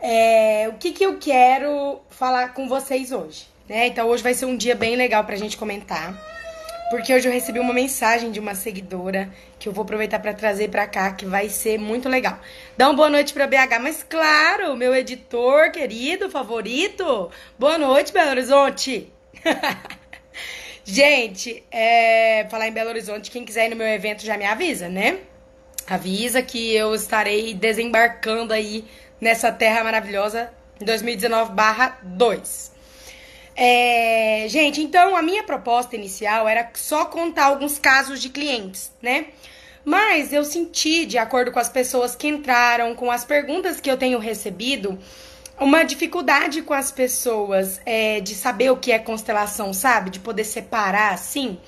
É, o que, que eu quero falar com vocês hoje? Né? Então hoje vai ser um dia bem legal pra gente comentar. Porque hoje eu recebi uma mensagem de uma seguidora que eu vou aproveitar para trazer para cá, que vai ser muito legal. Dá uma boa noite para BH, mas claro, meu editor querido, favorito. Boa noite, Belo Horizonte. Gente, é, falar em Belo Horizonte, quem quiser ir no meu evento já me avisa, né? Avisa que eu estarei desembarcando aí nessa terra maravilhosa em 2019/2. É, gente, então a minha proposta inicial era só contar alguns casos de clientes, né? Mas eu senti, de acordo com as pessoas que entraram, com as perguntas que eu tenho recebido, uma dificuldade com as pessoas é, de saber o que é constelação, sabe? De poder separar assim.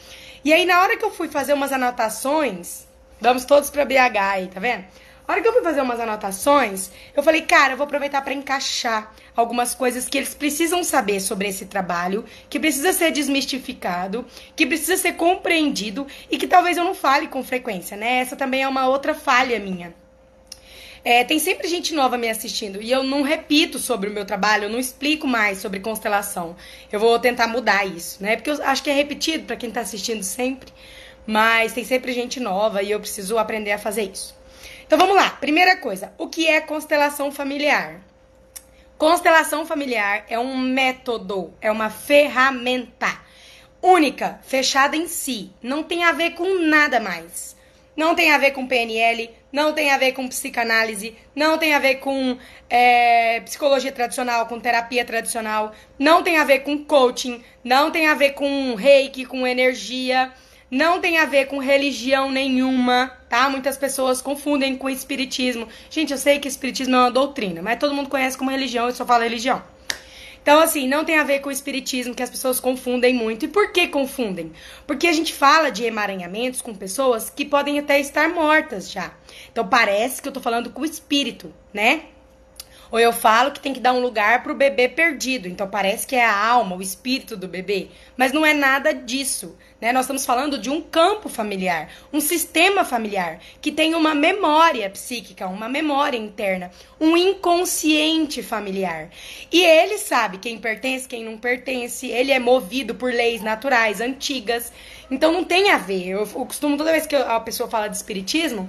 E aí, na hora que eu fui fazer umas anotações, vamos todos pra BH aí, tá vendo? Na hora que eu fui fazer umas anotações, eu falei, cara, eu vou aproveitar para encaixar algumas coisas que eles precisam saber sobre esse trabalho, que precisa ser desmistificado, que precisa ser compreendido e que talvez eu não fale com frequência, né? Essa também é uma outra falha minha. É, tem sempre gente nova me assistindo e eu não repito sobre o meu trabalho, eu não explico mais sobre constelação. Eu vou tentar mudar isso, né? Porque eu acho que é repetido para quem tá assistindo sempre, mas tem sempre gente nova e eu preciso aprender a fazer isso. Então vamos lá. Primeira coisa, o que é constelação familiar? Constelação familiar é um método, é uma ferramenta única, fechada em si, não tem a ver com nada mais. Não tem a ver com PNL, não tem a ver com psicanálise, não tem a ver com é, psicologia tradicional, com terapia tradicional, não tem a ver com coaching, não tem a ver com reiki, com energia. Não tem a ver com religião nenhuma, tá? Muitas pessoas confundem com espiritismo. Gente, eu sei que espiritismo é uma doutrina, mas todo mundo conhece como religião, eu só falo religião. Então, assim, não tem a ver com espiritismo, que as pessoas confundem muito. E por que confundem? Porque a gente fala de emaranhamentos com pessoas que podem até estar mortas já. Então, parece que eu tô falando com o espírito, né? Ou eu falo que tem que dar um lugar pro bebê perdido. Então parece que é a alma, o espírito do bebê. Mas não é nada disso. Né? Nós estamos falando de um campo familiar, um sistema familiar que tem uma memória psíquica, uma memória interna, um inconsciente familiar. E ele sabe quem pertence, quem não pertence. Ele é movido por leis naturais, antigas. Então não tem a ver. Eu, eu costumo, toda vez que a pessoa fala de espiritismo,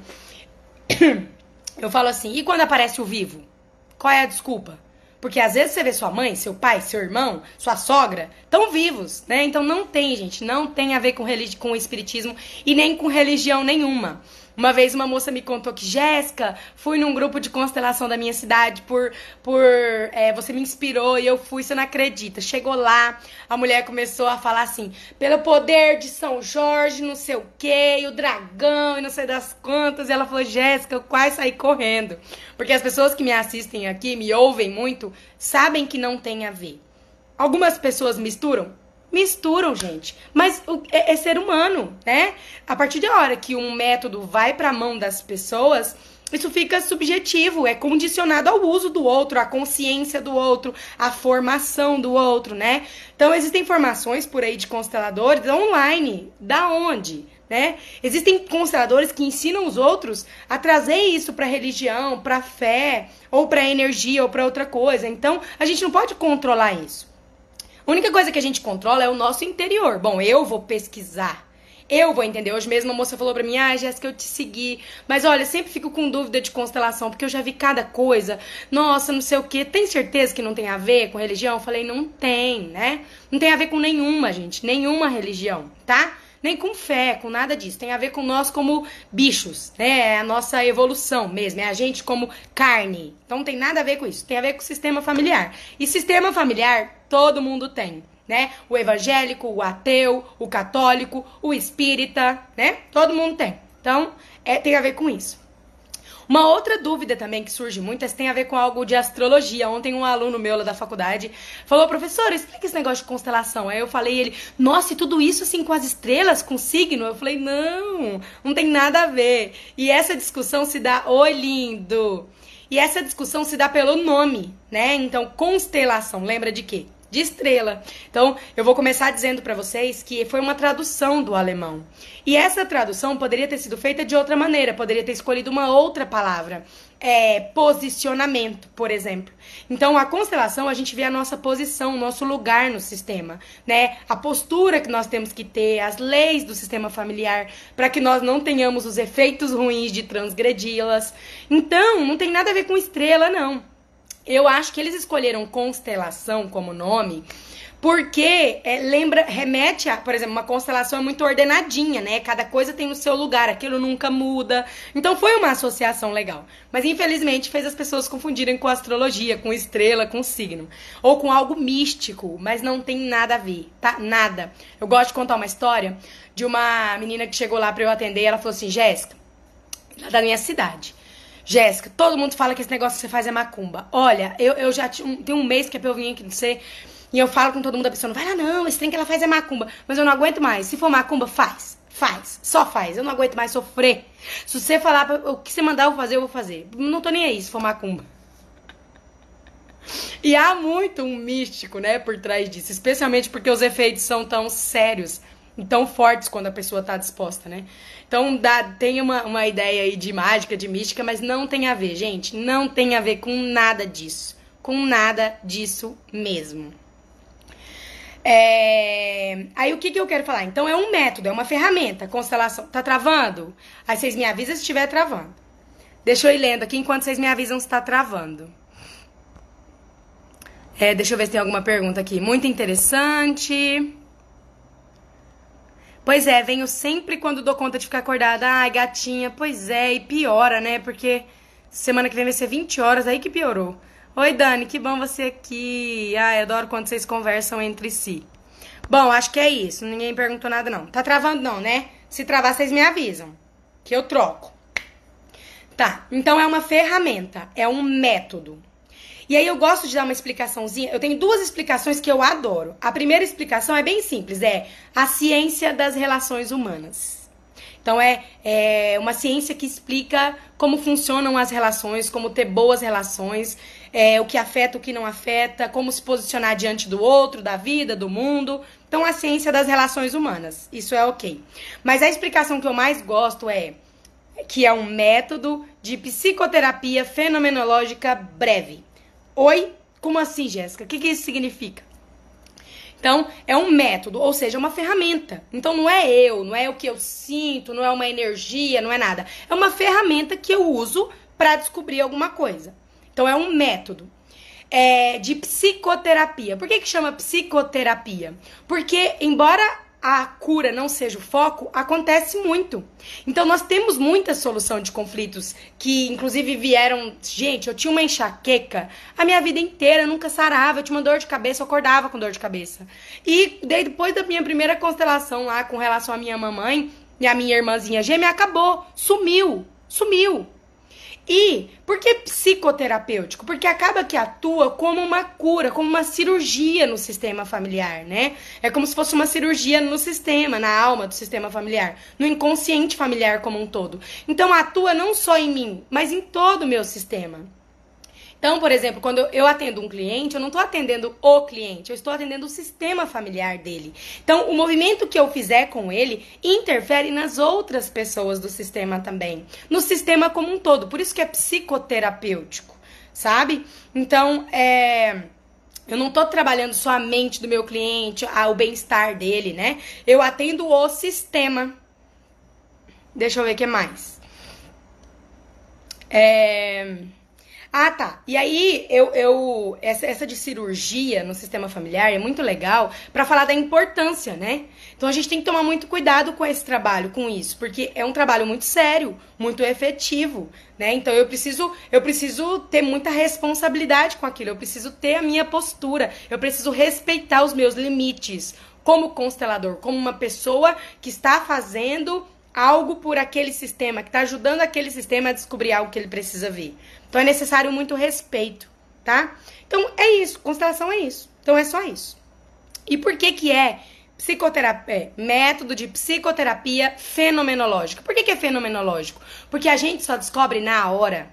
eu falo assim: e quando aparece o vivo? Qual é a desculpa? Porque às vezes você vê sua mãe, seu pai, seu irmão, sua sogra, tão vivos, né? Então não tem, gente, não tem a ver com, religi com espiritismo e nem com religião nenhuma. Uma vez uma moça me contou que, Jéssica, fui num grupo de constelação da minha cidade por. por é, você me inspirou e eu fui, você não acredita. Chegou lá, a mulher começou a falar assim: pelo poder de São Jorge, não sei o quê, e o dragão, e não sei das quantas. E ela falou: Jéssica, eu quase saí correndo. Porque as pessoas que me assistem aqui, me ouvem muito, sabem que não tem a ver. Algumas pessoas misturam? Misturam, gente. Mas é, é, ser humano, né? A partir da hora que um método vai para a mão das pessoas, isso fica subjetivo, é condicionado ao uso do outro, à consciência do outro, à formação do outro, né? Então existem formações por aí de consteladores online, da onde? Né? Existem consteladores que ensinam os outros a trazer isso para religião, para fé, ou para energia, ou para outra coisa. Então, a gente não pode controlar isso. A única coisa que a gente controla é o nosso interior. Bom, eu vou pesquisar. Eu vou entender. Hoje mesmo a moça falou pra mim, ah, Jéssica, eu te segui. Mas olha, sempre fico com dúvida de constelação, porque eu já vi cada coisa. Nossa, não sei o quê. Tem certeza que não tem a ver com religião? Eu falei, não tem, né? Não tem a ver com nenhuma, gente. Nenhuma religião, tá? Nem com fé, com nada disso. Tem a ver com nós como bichos, né? É a nossa evolução mesmo, é a gente como carne. Então não tem nada a ver com isso. Tem a ver com o sistema familiar. E sistema familiar todo mundo tem. Né? O evangélico, o ateu, o católico, o espírita, né? Todo mundo tem. Então, é, tem a ver com isso. Uma outra dúvida também que surge muito se tem a ver com algo de astrologia. Ontem um aluno meu lá da faculdade falou, professor, explica esse negócio de constelação. Aí eu falei ele, nossa, e tudo isso assim com as estrelas, com signo? Eu falei, não, não tem nada a ver. E essa discussão se dá, oi lindo. E essa discussão se dá pelo nome, né? Então, constelação, lembra de quê? De estrela. Então, eu vou começar dizendo para vocês que foi uma tradução do alemão. E essa tradução poderia ter sido feita de outra maneira, poderia ter escolhido uma outra palavra. é, posicionamento, por exemplo. Então, a constelação, a gente vê a nossa posição, o nosso lugar no sistema, né? A postura que nós temos que ter, as leis do sistema familiar, para que nós não tenhamos os efeitos ruins de transgredi-las. Então, não tem nada a ver com estrela, não. Eu acho que eles escolheram constelação como nome porque é, lembra, remete a, por exemplo, uma constelação é muito ordenadinha, né? Cada coisa tem no seu lugar, aquilo nunca muda. Então foi uma associação legal. Mas infelizmente fez as pessoas confundirem com astrologia, com estrela, com signo. Ou com algo místico, mas não tem nada a ver, tá? Nada. Eu gosto de contar uma história de uma menina que chegou lá para eu atender ela falou assim: Jéssica, lá da minha cidade. Jéssica, todo mundo fala que esse negócio que você faz é macumba. Olha, eu, eu já tinha um, tem um mês que é pra eu vir aqui, não sei. E eu falo com todo mundo, a pessoa não vai lá, não, esse trem que ela faz é macumba. Mas eu não aguento mais. Se for macumba, faz. Faz. Só faz. Eu não aguento mais sofrer. Se você falar pra, o que você mandar eu fazer, eu vou fazer. Não tô nem aí se for macumba. E há muito um místico, né, por trás disso. Especialmente porque os efeitos são tão sérios e tão fortes quando a pessoa tá disposta, né? Então dá, tem uma, uma ideia aí de mágica, de mística, mas não tem a ver, gente. Não tem a ver com nada disso. Com nada disso mesmo. É... Aí o que, que eu quero falar? Então é um método, é uma ferramenta. Constelação. Tá travando? Aí vocês me avisam se estiver travando. Deixa eu ir lendo aqui enquanto vocês me avisam se tá travando. É, deixa eu ver se tem alguma pergunta aqui. Muito interessante. Pois é, venho sempre quando dou conta de ficar acordada. Ai, gatinha, pois é, e piora, né? Porque semana que vem vai ser 20 horas, aí que piorou. Oi, Dani, que bom você aqui. Ai, adoro quando vocês conversam entre si. Bom, acho que é isso. Ninguém perguntou nada, não. Tá travando, não, né? Se travar, vocês me avisam. Que eu troco. Tá, então é uma ferramenta, é um método. E aí eu gosto de dar uma explicaçãozinha. Eu tenho duas explicações que eu adoro. A primeira explicação é bem simples, é a ciência das relações humanas. Então é, é uma ciência que explica como funcionam as relações, como ter boas relações, é, o que afeta, o que não afeta, como se posicionar diante do outro, da vida, do mundo. Então, a ciência das relações humanas. Isso é ok. Mas a explicação que eu mais gosto é que é um método de psicoterapia fenomenológica breve. Oi? Como assim, Jéssica? O que, que isso significa? Então, é um método, ou seja, uma ferramenta. Então, não é eu, não é o que eu sinto, não é uma energia, não é nada. É uma ferramenta que eu uso para descobrir alguma coisa. Então é um método é, de psicoterapia. Por que, que chama psicoterapia? Porque, embora a cura não seja o foco, acontece muito. Então nós temos muita solução de conflitos que inclusive vieram, gente, eu tinha uma enxaqueca a minha vida inteira, nunca sarava, eu tinha uma dor de cabeça, eu acordava com dor de cabeça. E depois da minha primeira constelação lá com relação à minha mamãe e a minha irmãzinha gêmea acabou, sumiu, sumiu. E por que psicoterapêutico? Porque acaba que atua como uma cura, como uma cirurgia no sistema familiar, né? É como se fosse uma cirurgia no sistema, na alma do sistema familiar, no inconsciente familiar como um todo. Então atua não só em mim, mas em todo o meu sistema. Então, por exemplo, quando eu atendo um cliente, eu não estou atendendo o cliente, eu estou atendendo o sistema familiar dele. Então, o movimento que eu fizer com ele interfere nas outras pessoas do sistema também, no sistema como um todo. Por isso que é psicoterapêutico, sabe? Então, é. Eu não estou trabalhando só a mente do meu cliente, o bem-estar dele, né? Eu atendo o sistema. Deixa eu ver o que mais. É. Ah, tá. E aí, eu, eu essa, essa de cirurgia no sistema familiar é muito legal para falar da importância, né? Então a gente tem que tomar muito cuidado com esse trabalho, com isso, porque é um trabalho muito sério, muito efetivo, né? Então eu preciso, eu preciso ter muita responsabilidade com aquilo, eu preciso ter a minha postura, eu preciso respeitar os meus limites como constelador, como uma pessoa que está fazendo algo por aquele sistema, que está ajudando aquele sistema a descobrir algo que ele precisa ver. Então é necessário muito respeito, tá? Então é isso, constelação é isso. Então é só isso. E por que que é psicoterapia, é, método de psicoterapia fenomenológica? Por que que é fenomenológico? Porque a gente só descobre na hora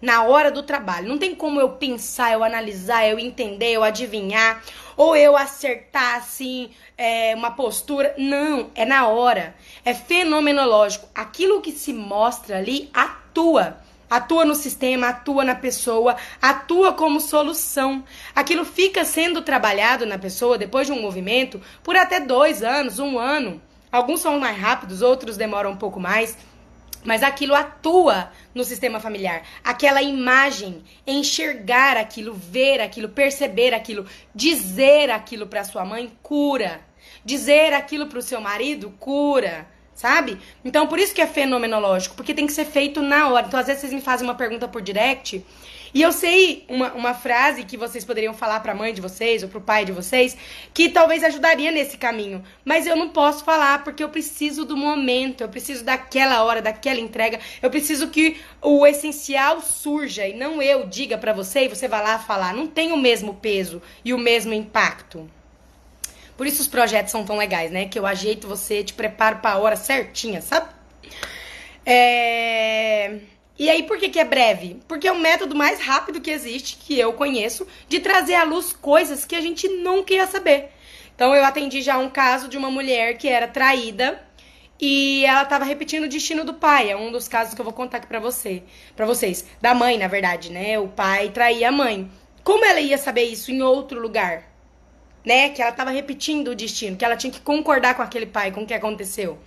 na hora do trabalho. Não tem como eu pensar, eu analisar, eu entender, eu adivinhar, ou eu acertar assim é, uma postura. Não, é na hora. É fenomenológico. Aquilo que se mostra ali atua. Atua no sistema, atua na pessoa, atua como solução. Aquilo fica sendo trabalhado na pessoa depois de um movimento por até dois anos, um ano. Alguns são mais rápidos, outros demoram um pouco mais. Mas aquilo atua no sistema familiar. Aquela imagem, enxergar aquilo, ver aquilo, perceber aquilo, dizer aquilo para sua mãe, cura. Dizer aquilo para o seu marido, cura sabe? Então, por isso que é fenomenológico, porque tem que ser feito na hora. Então, às vezes vocês me fazem uma pergunta por direct e eu sei uma, uma frase que vocês poderiam falar para a mãe de vocês ou para o pai de vocês que talvez ajudaria nesse caminho, mas eu não posso falar porque eu preciso do momento, eu preciso daquela hora, daquela entrega, eu preciso que o essencial surja e não eu diga para você e você vá lá falar. Não tem o mesmo peso e o mesmo impacto. Por isso os projetos são tão legais, né? Que eu ajeito você, te preparo pra hora certinha, sabe? É... E aí, por que, que é breve? Porque é o método mais rápido que existe, que eu conheço, de trazer à luz coisas que a gente nunca ia saber. Então, eu atendi já um caso de uma mulher que era traída e ela estava repetindo o destino do pai. É um dos casos que eu vou contar aqui pra você, para vocês. Da mãe, na verdade, né? O pai traía a mãe. Como ela ia saber isso em outro lugar? Né? Que ela estava repetindo o destino, que ela tinha que concordar com aquele pai, com o que aconteceu.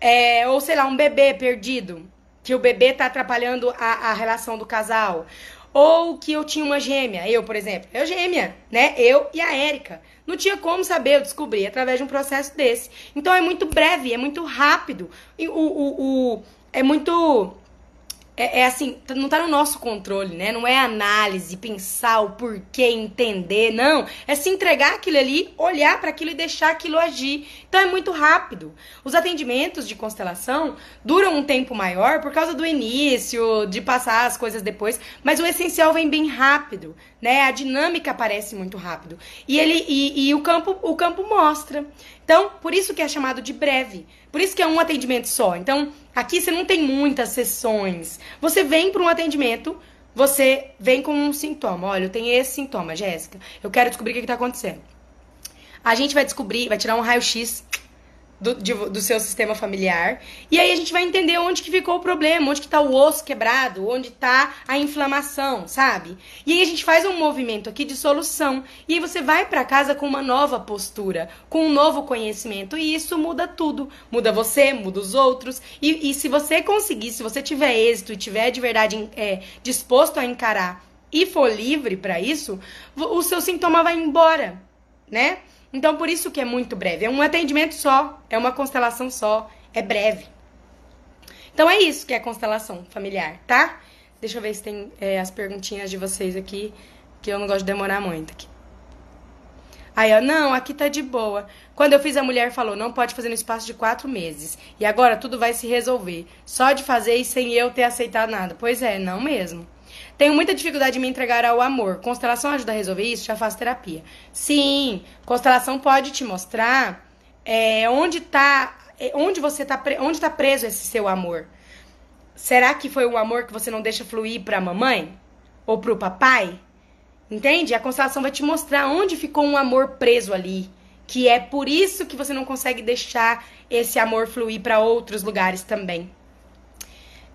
É, ou sei lá, um bebê perdido, que o bebê tá atrapalhando a, a relação do casal. Ou que eu tinha uma gêmea, eu, por exemplo, eu gêmea, né? Eu e a Érica. Não tinha como saber, eu descobri através de um processo desse. Então é muito breve, é muito rápido. E o, o, o é muito é, é, assim, não tá no nosso controle, né? Não é análise, pensar o porquê, entender, não. É se entregar aquilo ali, olhar para aquilo e deixar aquilo agir. Então é muito rápido. Os atendimentos de constelação duram um tempo maior por causa do início, de passar as coisas depois, mas o essencial vem bem rápido, né? A dinâmica aparece muito rápido. E ele e, e o campo o campo mostra. Então, por isso que é chamado de breve. Por isso que é um atendimento só. Então, aqui você não tem muitas sessões. Você vem para um atendimento, você vem com um sintoma. Olha, eu tenho esse sintoma, Jéssica. Eu quero descobrir o que está acontecendo. A gente vai descobrir, vai tirar um raio-x do, de, do seu sistema familiar. E aí a gente vai entender onde que ficou o problema, onde que tá o osso quebrado, onde tá a inflamação, sabe? E aí a gente faz um movimento aqui de solução. E aí você vai para casa com uma nova postura, com um novo conhecimento. E isso muda tudo. Muda você, muda os outros. E, e se você conseguir, se você tiver êxito e tiver de verdade é, disposto a encarar e for livre para isso, o seu sintoma vai embora, né? Então, por isso que é muito breve. É um atendimento só, é uma constelação só, é breve. Então, é isso que é constelação familiar, tá? Deixa eu ver se tem é, as perguntinhas de vocês aqui, que eu não gosto de demorar muito aqui. Aí, ó, não, aqui tá de boa. Quando eu fiz, a mulher falou, não pode fazer no espaço de quatro meses. E agora tudo vai se resolver. Só de fazer e sem eu ter aceitado nada. Pois é, não mesmo. Tenho muita dificuldade de me entregar ao amor. Constelação ajuda a resolver isso? Já faço terapia. Sim, constelação pode te mostrar é, onde tá, é, onde você tá, onde está preso esse seu amor. Será que foi um amor que você não deixa fluir para a mamãe ou para o papai? Entende? A constelação vai te mostrar onde ficou um amor preso ali, que é por isso que você não consegue deixar esse amor fluir para outros lugares também.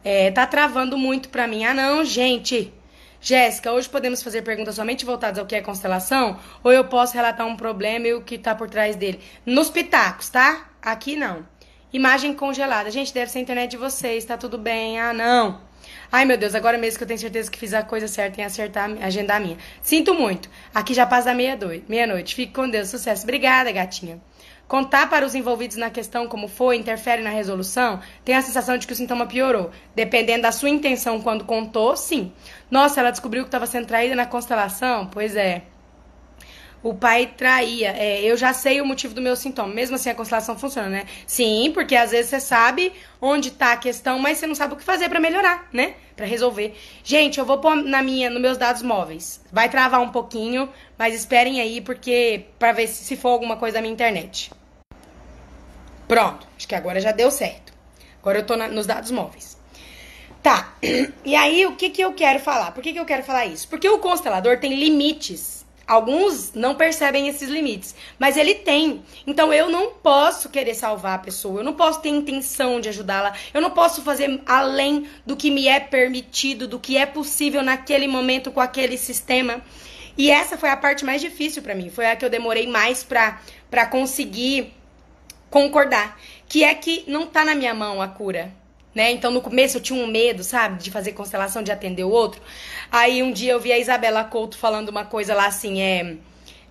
É, tá travando muito pra mim. Ah, não, gente. Jéssica, hoje podemos fazer perguntas somente voltadas ao que é constelação? Ou eu posso relatar um problema e o que tá por trás dele? Nos pitacos, tá? Aqui não. Imagem congelada. Gente, deve ser a internet de vocês, tá tudo bem? Ah, não. Ai, meu Deus, agora mesmo que eu tenho certeza que fiz a coisa certa em acertar, agendar minha. Sinto muito. Aqui já passa meia-noite. Meia-noite. Fique com Deus. Sucesso. Obrigada, gatinha. Contar para os envolvidos na questão como foi interfere na resolução? Tem a sensação de que o sintoma piorou. Dependendo da sua intenção quando contou, sim. Nossa, ela descobriu que estava sendo traída na constelação? Pois é. O pai traía. É, eu já sei o motivo do meu sintoma. Mesmo assim, a constelação funciona, né? Sim, porque às vezes você sabe onde está a questão, mas você não sabe o que fazer para melhorar, né? Para resolver. Gente, eu vou pôr na minha, nos meus dados móveis. Vai travar um pouquinho, mas esperem aí, porque para ver se, se for alguma coisa da minha internet. Pronto, acho que agora já deu certo. Agora eu tô na, nos dados móveis. Tá, e aí o que, que eu quero falar? Por que, que eu quero falar isso? Porque o constelador tem limites Alguns não percebem esses limites, mas ele tem. Então eu não posso querer salvar a pessoa, eu não posso ter intenção de ajudá-la, eu não posso fazer além do que me é permitido, do que é possível naquele momento com aquele sistema. E essa foi a parte mais difícil para mim, foi a que eu demorei mais pra, pra conseguir concordar, que é que não tá na minha mão a cura né? Então no começo eu tinha um medo, sabe, de fazer constelação, de atender o outro. Aí um dia eu vi a Isabela Couto falando uma coisa lá assim, é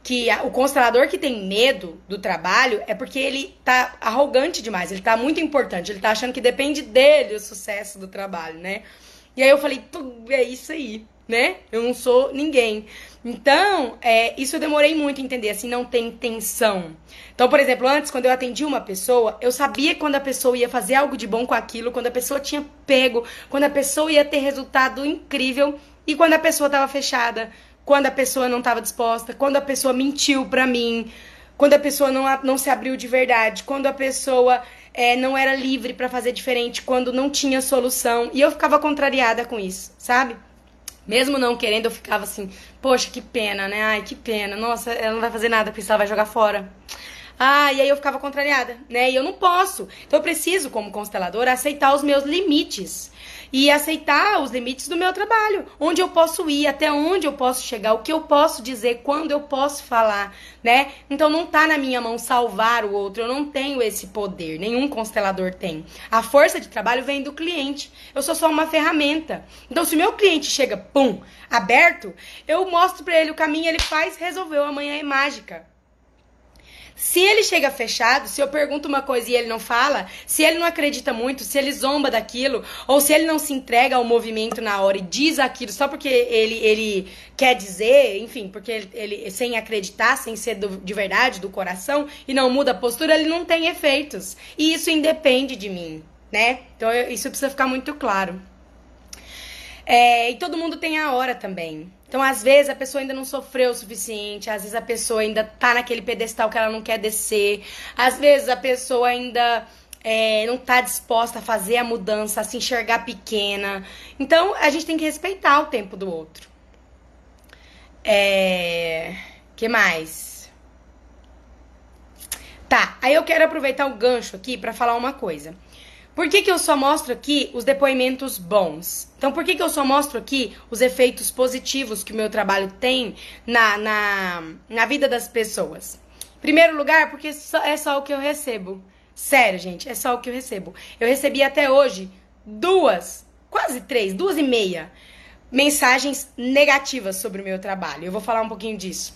que o constelador que tem medo do trabalho é porque ele tá arrogante demais, ele tá muito importante, ele tá achando que depende dele o sucesso do trabalho, né? E aí eu falei, é isso aí né? Eu não sou ninguém. Então, é, isso eu demorei muito a entender, assim, não tem intenção. Então, por exemplo, antes, quando eu atendi uma pessoa, eu sabia quando a pessoa ia fazer algo de bom com aquilo, quando a pessoa tinha pego, quando a pessoa ia ter resultado incrível e quando a pessoa estava fechada, quando a pessoa não estava disposta, quando a pessoa mentiu pra mim, quando a pessoa não, não se abriu de verdade, quando a pessoa é, não era livre para fazer diferente, quando não tinha solução. E eu ficava contrariada com isso, sabe? Mesmo não querendo, eu ficava assim, poxa, que pena, né? Ai, que pena. Nossa, ela não vai fazer nada porque ela vai jogar fora. Ah, e aí eu ficava contrariada, né? E eu não posso. Então eu preciso, como consteladora, aceitar os meus limites e aceitar os limites do meu trabalho, onde eu posso ir, até onde eu posso chegar, o que eu posso dizer, quando eu posso falar, né? Então não tá na minha mão salvar o outro, eu não tenho esse poder, nenhum constelador tem. A força de trabalho vem do cliente. Eu sou só uma ferramenta. Então se o meu cliente chega, pum, aberto, eu mostro para ele o caminho, ele faz, resolveu, amanhã é mágica. Se ele chega fechado, se eu pergunto uma coisa e ele não fala, se ele não acredita muito, se ele zomba daquilo, ou se ele não se entrega ao movimento na hora e diz aquilo só porque ele, ele quer dizer, enfim, porque ele, ele sem acreditar, sem ser do, de verdade, do coração, e não muda a postura, ele não tem efeitos. E isso independe de mim, né? Então eu, isso precisa ficar muito claro. É, e todo mundo tem a hora também. Então, às vezes, a pessoa ainda não sofreu o suficiente, às vezes a pessoa ainda tá naquele pedestal que ela não quer descer, às vezes a pessoa ainda é, não tá disposta a fazer a mudança, a se enxergar pequena. Então, a gente tem que respeitar o tempo do outro. É. que mais? Tá, aí eu quero aproveitar o gancho aqui para falar uma coisa. Por que, que eu só mostro aqui os depoimentos bons? Então, por que, que eu só mostro aqui os efeitos positivos que o meu trabalho tem na, na, na vida das pessoas? Primeiro lugar, porque é só o que eu recebo. Sério, gente, é só o que eu recebo. Eu recebi até hoje duas, quase três, duas e meia mensagens negativas sobre o meu trabalho. Eu vou falar um pouquinho disso.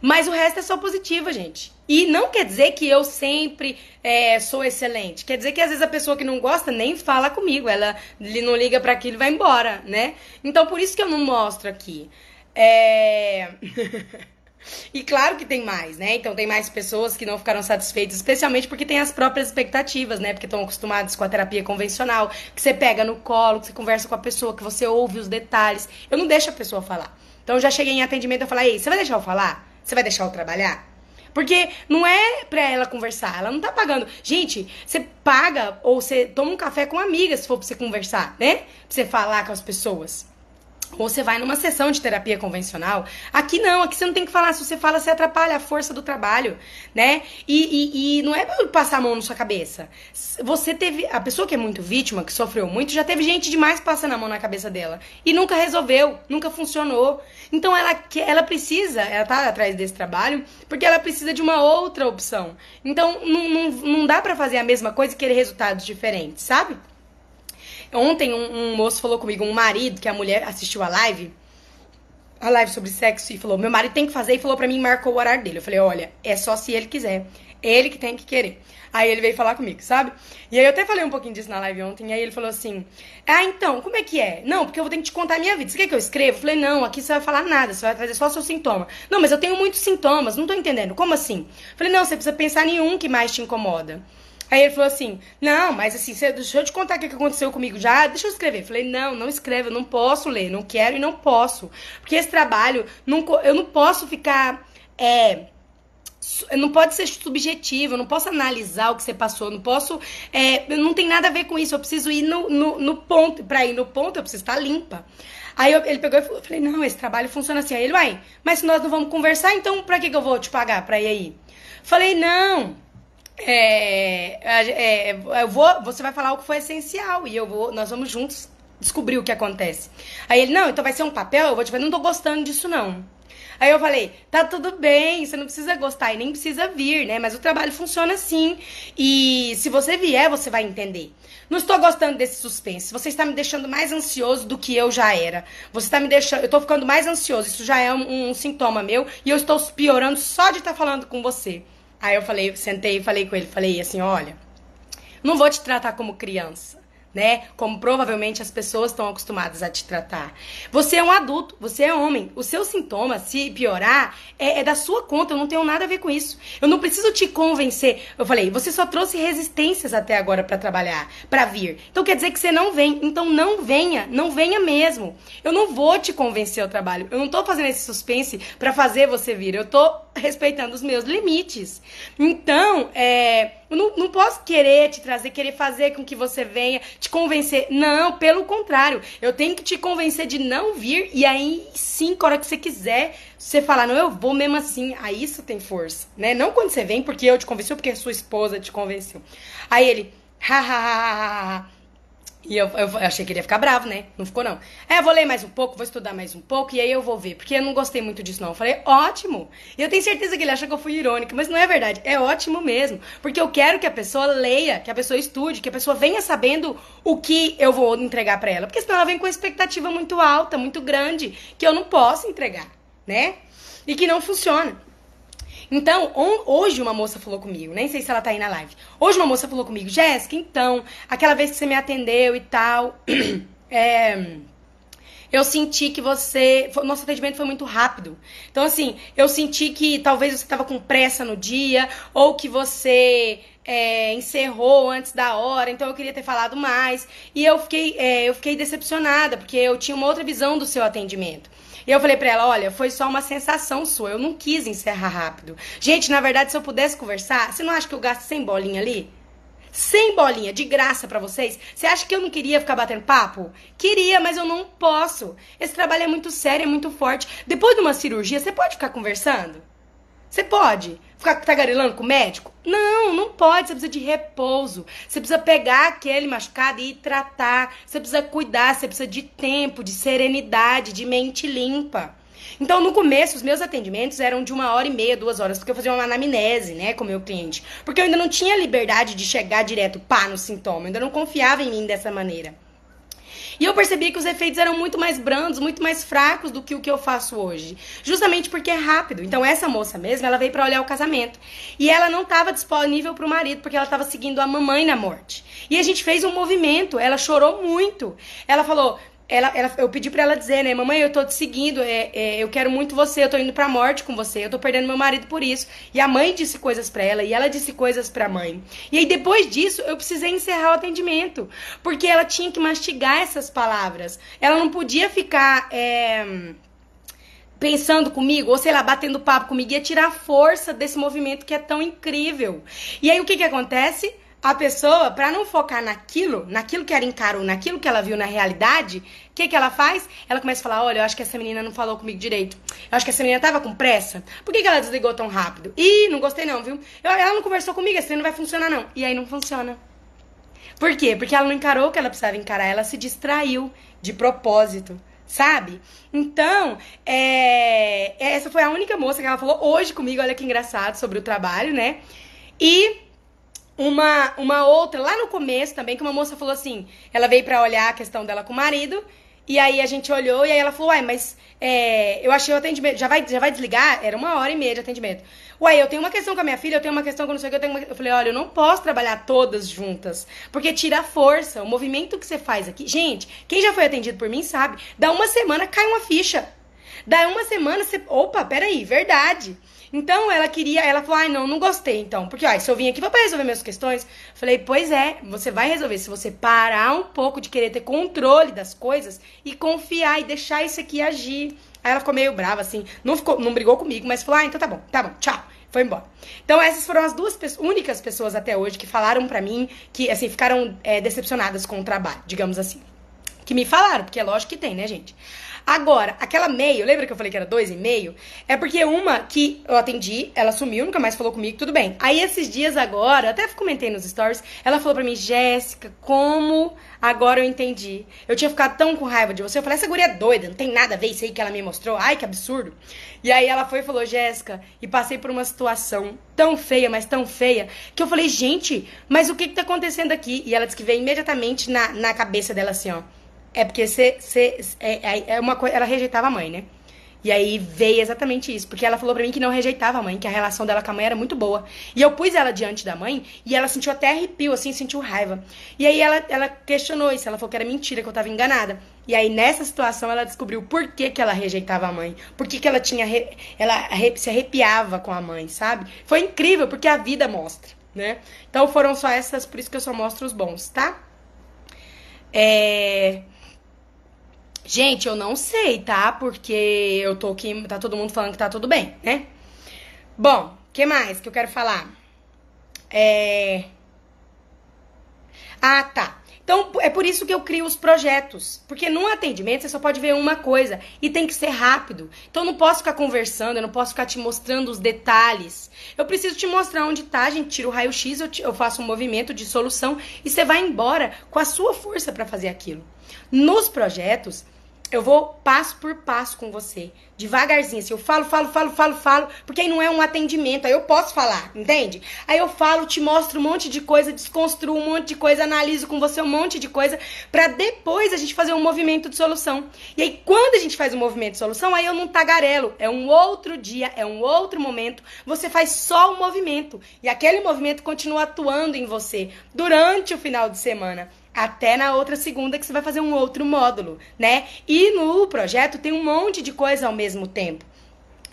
Mas o resto é só positiva, gente. E não quer dizer que eu sempre é, sou excelente. Quer dizer que às vezes a pessoa que não gosta nem fala comigo. Ela não liga para aquilo e vai embora, né? Então por isso que eu não mostro aqui. É. E claro que tem mais, né? Então tem mais pessoas que não ficaram satisfeitas, especialmente porque tem as próprias expectativas, né? Porque estão acostumados com a terapia convencional, que você pega no colo, que você conversa com a pessoa, que você ouve os detalhes. Eu não deixo a pessoa falar. Então já cheguei em atendimento e falei, ei, você vai deixar eu falar? Você vai deixar eu trabalhar? Porque não é pra ela conversar, ela não tá pagando. Gente, você paga ou você toma um café com amigas se for pra você conversar, né? Pra você falar com as pessoas. Ou você vai numa sessão de terapia convencional. Aqui não, aqui você não tem que falar. Se você fala, você atrapalha a força do trabalho, né? E, e, e não é pra passar a mão na sua cabeça. Você teve. A pessoa que é muito vítima, que sofreu muito, já teve gente demais passando a mão na cabeça dela. E nunca resolveu, nunca funcionou. Então ela, ela precisa, ela tá atrás desse trabalho, porque ela precisa de uma outra opção. Então não, não, não dá para fazer a mesma coisa e querer resultados diferentes, sabe? Ontem um, um, moço falou comigo, um marido, que a mulher assistiu a live, a live sobre sexo, e falou: Meu marido tem que fazer, e falou pra mim, marcou o horário dele. Eu falei: Olha, é só se ele quiser. Ele que tem que querer. Aí ele veio falar comigo, sabe? E aí eu até falei um pouquinho disso na live ontem. E aí ele falou assim: Ah, então, como é que é? Não, porque eu vou ter que te contar a minha vida. Você quer que eu escreva? Eu falei: Não, aqui você vai falar nada, você vai trazer só seus sintomas. Não, mas eu tenho muitos sintomas, não tô entendendo. Como assim? Eu falei: Não, você precisa pensar em um que mais te incomoda. Aí ele falou assim: Não, mas assim, você, deixa eu te contar o que aconteceu comigo já. Deixa eu escrever. Eu falei: Não, não escreve, eu não posso ler, não quero e não posso. Porque esse trabalho, não, eu não posso ficar. É, não pode ser subjetivo, eu não posso analisar o que você passou, não posso. É, não tem nada a ver com isso, eu preciso ir no, no, no ponto. Pra ir no ponto, eu preciso estar limpa. Aí eu, ele pegou e falou, eu falei, não, esse trabalho funciona assim. Aí ele, vai, mas se nós não vamos conversar, então pra que, que eu vou te pagar pra ir aí? Falei, não, é, é, eu vou, você vai falar o que foi essencial e eu vou, nós vamos juntos descobrir o que acontece. Aí ele, não, então vai ser um papel, eu vou te falar, não tô gostando disso não. Aí eu falei, tá tudo bem, você não precisa gostar e nem precisa vir, né? Mas o trabalho funciona assim. E se você vier, você vai entender. Não estou gostando desse suspense. Você está me deixando mais ansioso do que eu já era. Você está me deixando. Eu estou ficando mais ansioso. Isso já é um, um sintoma meu. E eu estou piorando só de estar tá falando com você. Aí eu falei, sentei e falei com ele, falei assim, olha, não vou te tratar como criança né? Como provavelmente as pessoas estão acostumadas a te tratar. Você é um adulto, você é homem. O seu sintoma, se piorar, é, é, da sua conta. Eu não tenho nada a ver com isso. Eu não preciso te convencer. Eu falei, você só trouxe resistências até agora para trabalhar, para vir. Então quer dizer que você não vem. Então não venha, não venha mesmo. Eu não vou te convencer ao trabalho. Eu não tô fazendo esse suspense para fazer você vir. Eu tô respeitando os meus limites. Então, é eu não, não posso querer te trazer, querer fazer com que você venha, te convencer. Não, pelo contrário. Eu tenho que te convencer de não vir. E aí sim, na hora que você quiser, você falar, não, eu vou mesmo assim. Aí isso tem força, né? Não quando você vem porque eu te convenci ou porque a sua esposa te convenceu. Aí ele, ha, ha, ha, ha, ha. E eu, eu, achei que ele ia ficar bravo, né? Não ficou, não. É, vou ler mais um pouco, vou estudar mais um pouco e aí eu vou ver. Porque eu não gostei muito disso, não. Eu falei, ótimo. E eu tenho certeza que ele acha que eu fui irônica, mas não é verdade. É ótimo mesmo. Porque eu quero que a pessoa leia, que a pessoa estude, que a pessoa venha sabendo o que eu vou entregar para ela. Porque senão ela vem com expectativa muito alta, muito grande, que eu não posso entregar, né? E que não funciona. Então, on, hoje uma moça falou comigo, nem sei se ela tá aí na live. Hoje uma moça falou comigo, Jéssica, então, aquela vez que você me atendeu e tal, é, eu senti que você. Nosso atendimento foi muito rápido. Então, assim, eu senti que talvez você estava com pressa no dia, ou que você é, encerrou antes da hora, então eu queria ter falado mais. E eu fiquei, é, eu fiquei decepcionada, porque eu tinha uma outra visão do seu atendimento. E eu falei pra ela: olha, foi só uma sensação sua, eu não quis encerrar rápido. Gente, na verdade, se eu pudesse conversar, você não acha que eu gasto 100 bolinha ali? 100 bolinha de graça para vocês? Você acha que eu não queria ficar batendo papo? Queria, mas eu não posso. Esse trabalho é muito sério, é muito forte. Depois de uma cirurgia, você pode ficar conversando? Você pode ficar tagarelando com o médico? Não, não pode. Você precisa de repouso. Você precisa pegar aquele machucado e tratar. Você precisa cuidar. Você precisa de tempo, de serenidade, de mente limpa. Então, no começo, os meus atendimentos eram de uma hora e meia, duas horas, porque eu fazia uma anamnese, né, com o meu cliente. Porque eu ainda não tinha liberdade de chegar direto, pá, no sintoma. Eu ainda não confiava em mim dessa maneira. E eu percebi que os efeitos eram muito mais brandos, muito mais fracos do que o que eu faço hoje. Justamente porque é rápido. Então, essa moça mesmo, ela veio para olhar o casamento. E ela não estava disponível para o marido, porque ela estava seguindo a mamãe na morte. E a gente fez um movimento. Ela chorou muito. Ela falou: ela, ela, eu pedi para ela dizer, né, mamãe, eu tô te seguindo, é, é, eu quero muito você, eu tô indo pra morte com você, eu tô perdendo meu marido por isso. E a mãe disse coisas para ela, e ela disse coisas pra mãe. E aí, depois disso, eu precisei encerrar o atendimento, porque ela tinha que mastigar essas palavras. Ela não podia ficar. É, pensando comigo, ou sei lá, batendo papo comigo, ia tirar força desse movimento que é tão incrível. E aí, o que que acontece? A pessoa, para não focar naquilo, naquilo que ela encarou, naquilo que ela viu na realidade, o que, que ela faz? Ela começa a falar: olha, eu acho que essa menina não falou comigo direito. Eu acho que essa menina tava com pressa. Por que, que ela desligou tão rápido? Ih, não gostei não, viu? Ela não conversou comigo, esse não vai funcionar não. E aí não funciona. Por quê? Porque ela não encarou o que ela precisava encarar, ela se distraiu de propósito sabe? Então, é... essa foi a única moça que ela falou hoje comigo, olha que engraçado, sobre o trabalho, né? E uma, uma outra, lá no começo também, que uma moça falou assim: ela veio para olhar a questão dela com o marido, e aí a gente olhou, e aí ela falou: uai, mas é, eu achei o atendimento, já vai, já vai desligar? Era uma hora e meia de atendimento. Uai, eu tenho uma questão com a minha filha, eu tenho uma questão com não sei o que, eu tenho uma... Eu falei: olha, eu não posso trabalhar todas juntas, porque tira a força, o movimento que você faz aqui. Gente, quem já foi atendido por mim sabe, dá uma semana, cai uma ficha. Dá uma semana, você. Opa, peraí, verdade. Então ela queria, ela falou: ai, não, não gostei então. Porque, ó, se eu vim aqui pra resolver minhas questões, falei: pois é, você vai resolver se você parar um pouco de querer ter controle das coisas e confiar e deixar isso aqui agir. Aí ela ficou meio brava, assim, não, ficou, não brigou comigo, mas falou: ah, então tá bom, tá bom, tchau. Foi embora. Então, essas foram as duas únicas pessoas até hoje que falaram pra mim que, assim, ficaram é, decepcionadas com o trabalho, digamos assim. Que me falaram, porque é lógico que tem, né, gente? Agora, aquela meio, lembra que eu falei que era dois e meio? É porque uma que eu atendi, ela sumiu, nunca mais falou comigo, tudo bem. Aí esses dias agora, até comentei nos stories, ela falou pra mim, Jéssica, como agora eu entendi. Eu tinha ficado tão com raiva de você. Eu falei, essa guria é doida, não tem nada a ver isso aí que ela me mostrou. Ai, que absurdo. E aí ela foi e falou, Jéssica, e passei por uma situação tão feia, mas tão feia, que eu falei, gente, mas o que que tá acontecendo aqui? E ela disse que veio imediatamente na, na cabeça dela assim, ó. É porque você, é, é, uma coisa, ela rejeitava a mãe, né? E aí veio exatamente isso, porque ela falou para mim que não rejeitava a mãe, que a relação dela com a mãe era muito boa. E eu pus ela diante da mãe e ela sentiu até arrepio, assim, sentiu raiva. E aí ela, ela questionou isso, ela falou que era mentira, que eu tava enganada. E aí nessa situação ela descobriu por que, que ela rejeitava a mãe, por que, que ela tinha ela se arrepiava com a mãe, sabe? Foi incrível, porque a vida mostra, né? Então foram só essas, por isso que eu só mostro os bons, tá? É... Gente, eu não sei, tá? Porque eu tô aqui, tá todo mundo falando que tá tudo bem, né? Bom, que mais que eu quero falar? É... Ah, tá. Então, é por isso que eu crio os projetos. Porque num atendimento você só pode ver uma coisa e tem que ser rápido. Então, eu não posso ficar conversando, eu não posso ficar te mostrando os detalhes. Eu preciso te mostrar onde tá, a gente tira o raio-x, eu, eu faço um movimento de solução e você vai embora com a sua força para fazer aquilo. Nos projetos, eu vou passo por passo com você, devagarzinho. Assim, eu falo, falo, falo, falo, falo, porque aí não é um atendimento, aí eu posso falar, entende? Aí eu falo, te mostro um monte de coisa, desconstruo um monte de coisa, analiso com você um monte de coisa, para depois a gente fazer um movimento de solução. E aí, quando a gente faz um movimento de solução, aí eu não tagarelo, é um outro dia, é um outro momento, você faz só o movimento, e aquele movimento continua atuando em você durante o final de semana até na outra segunda que você vai fazer um outro módulo, né? E no projeto tem um monte de coisa ao mesmo tempo.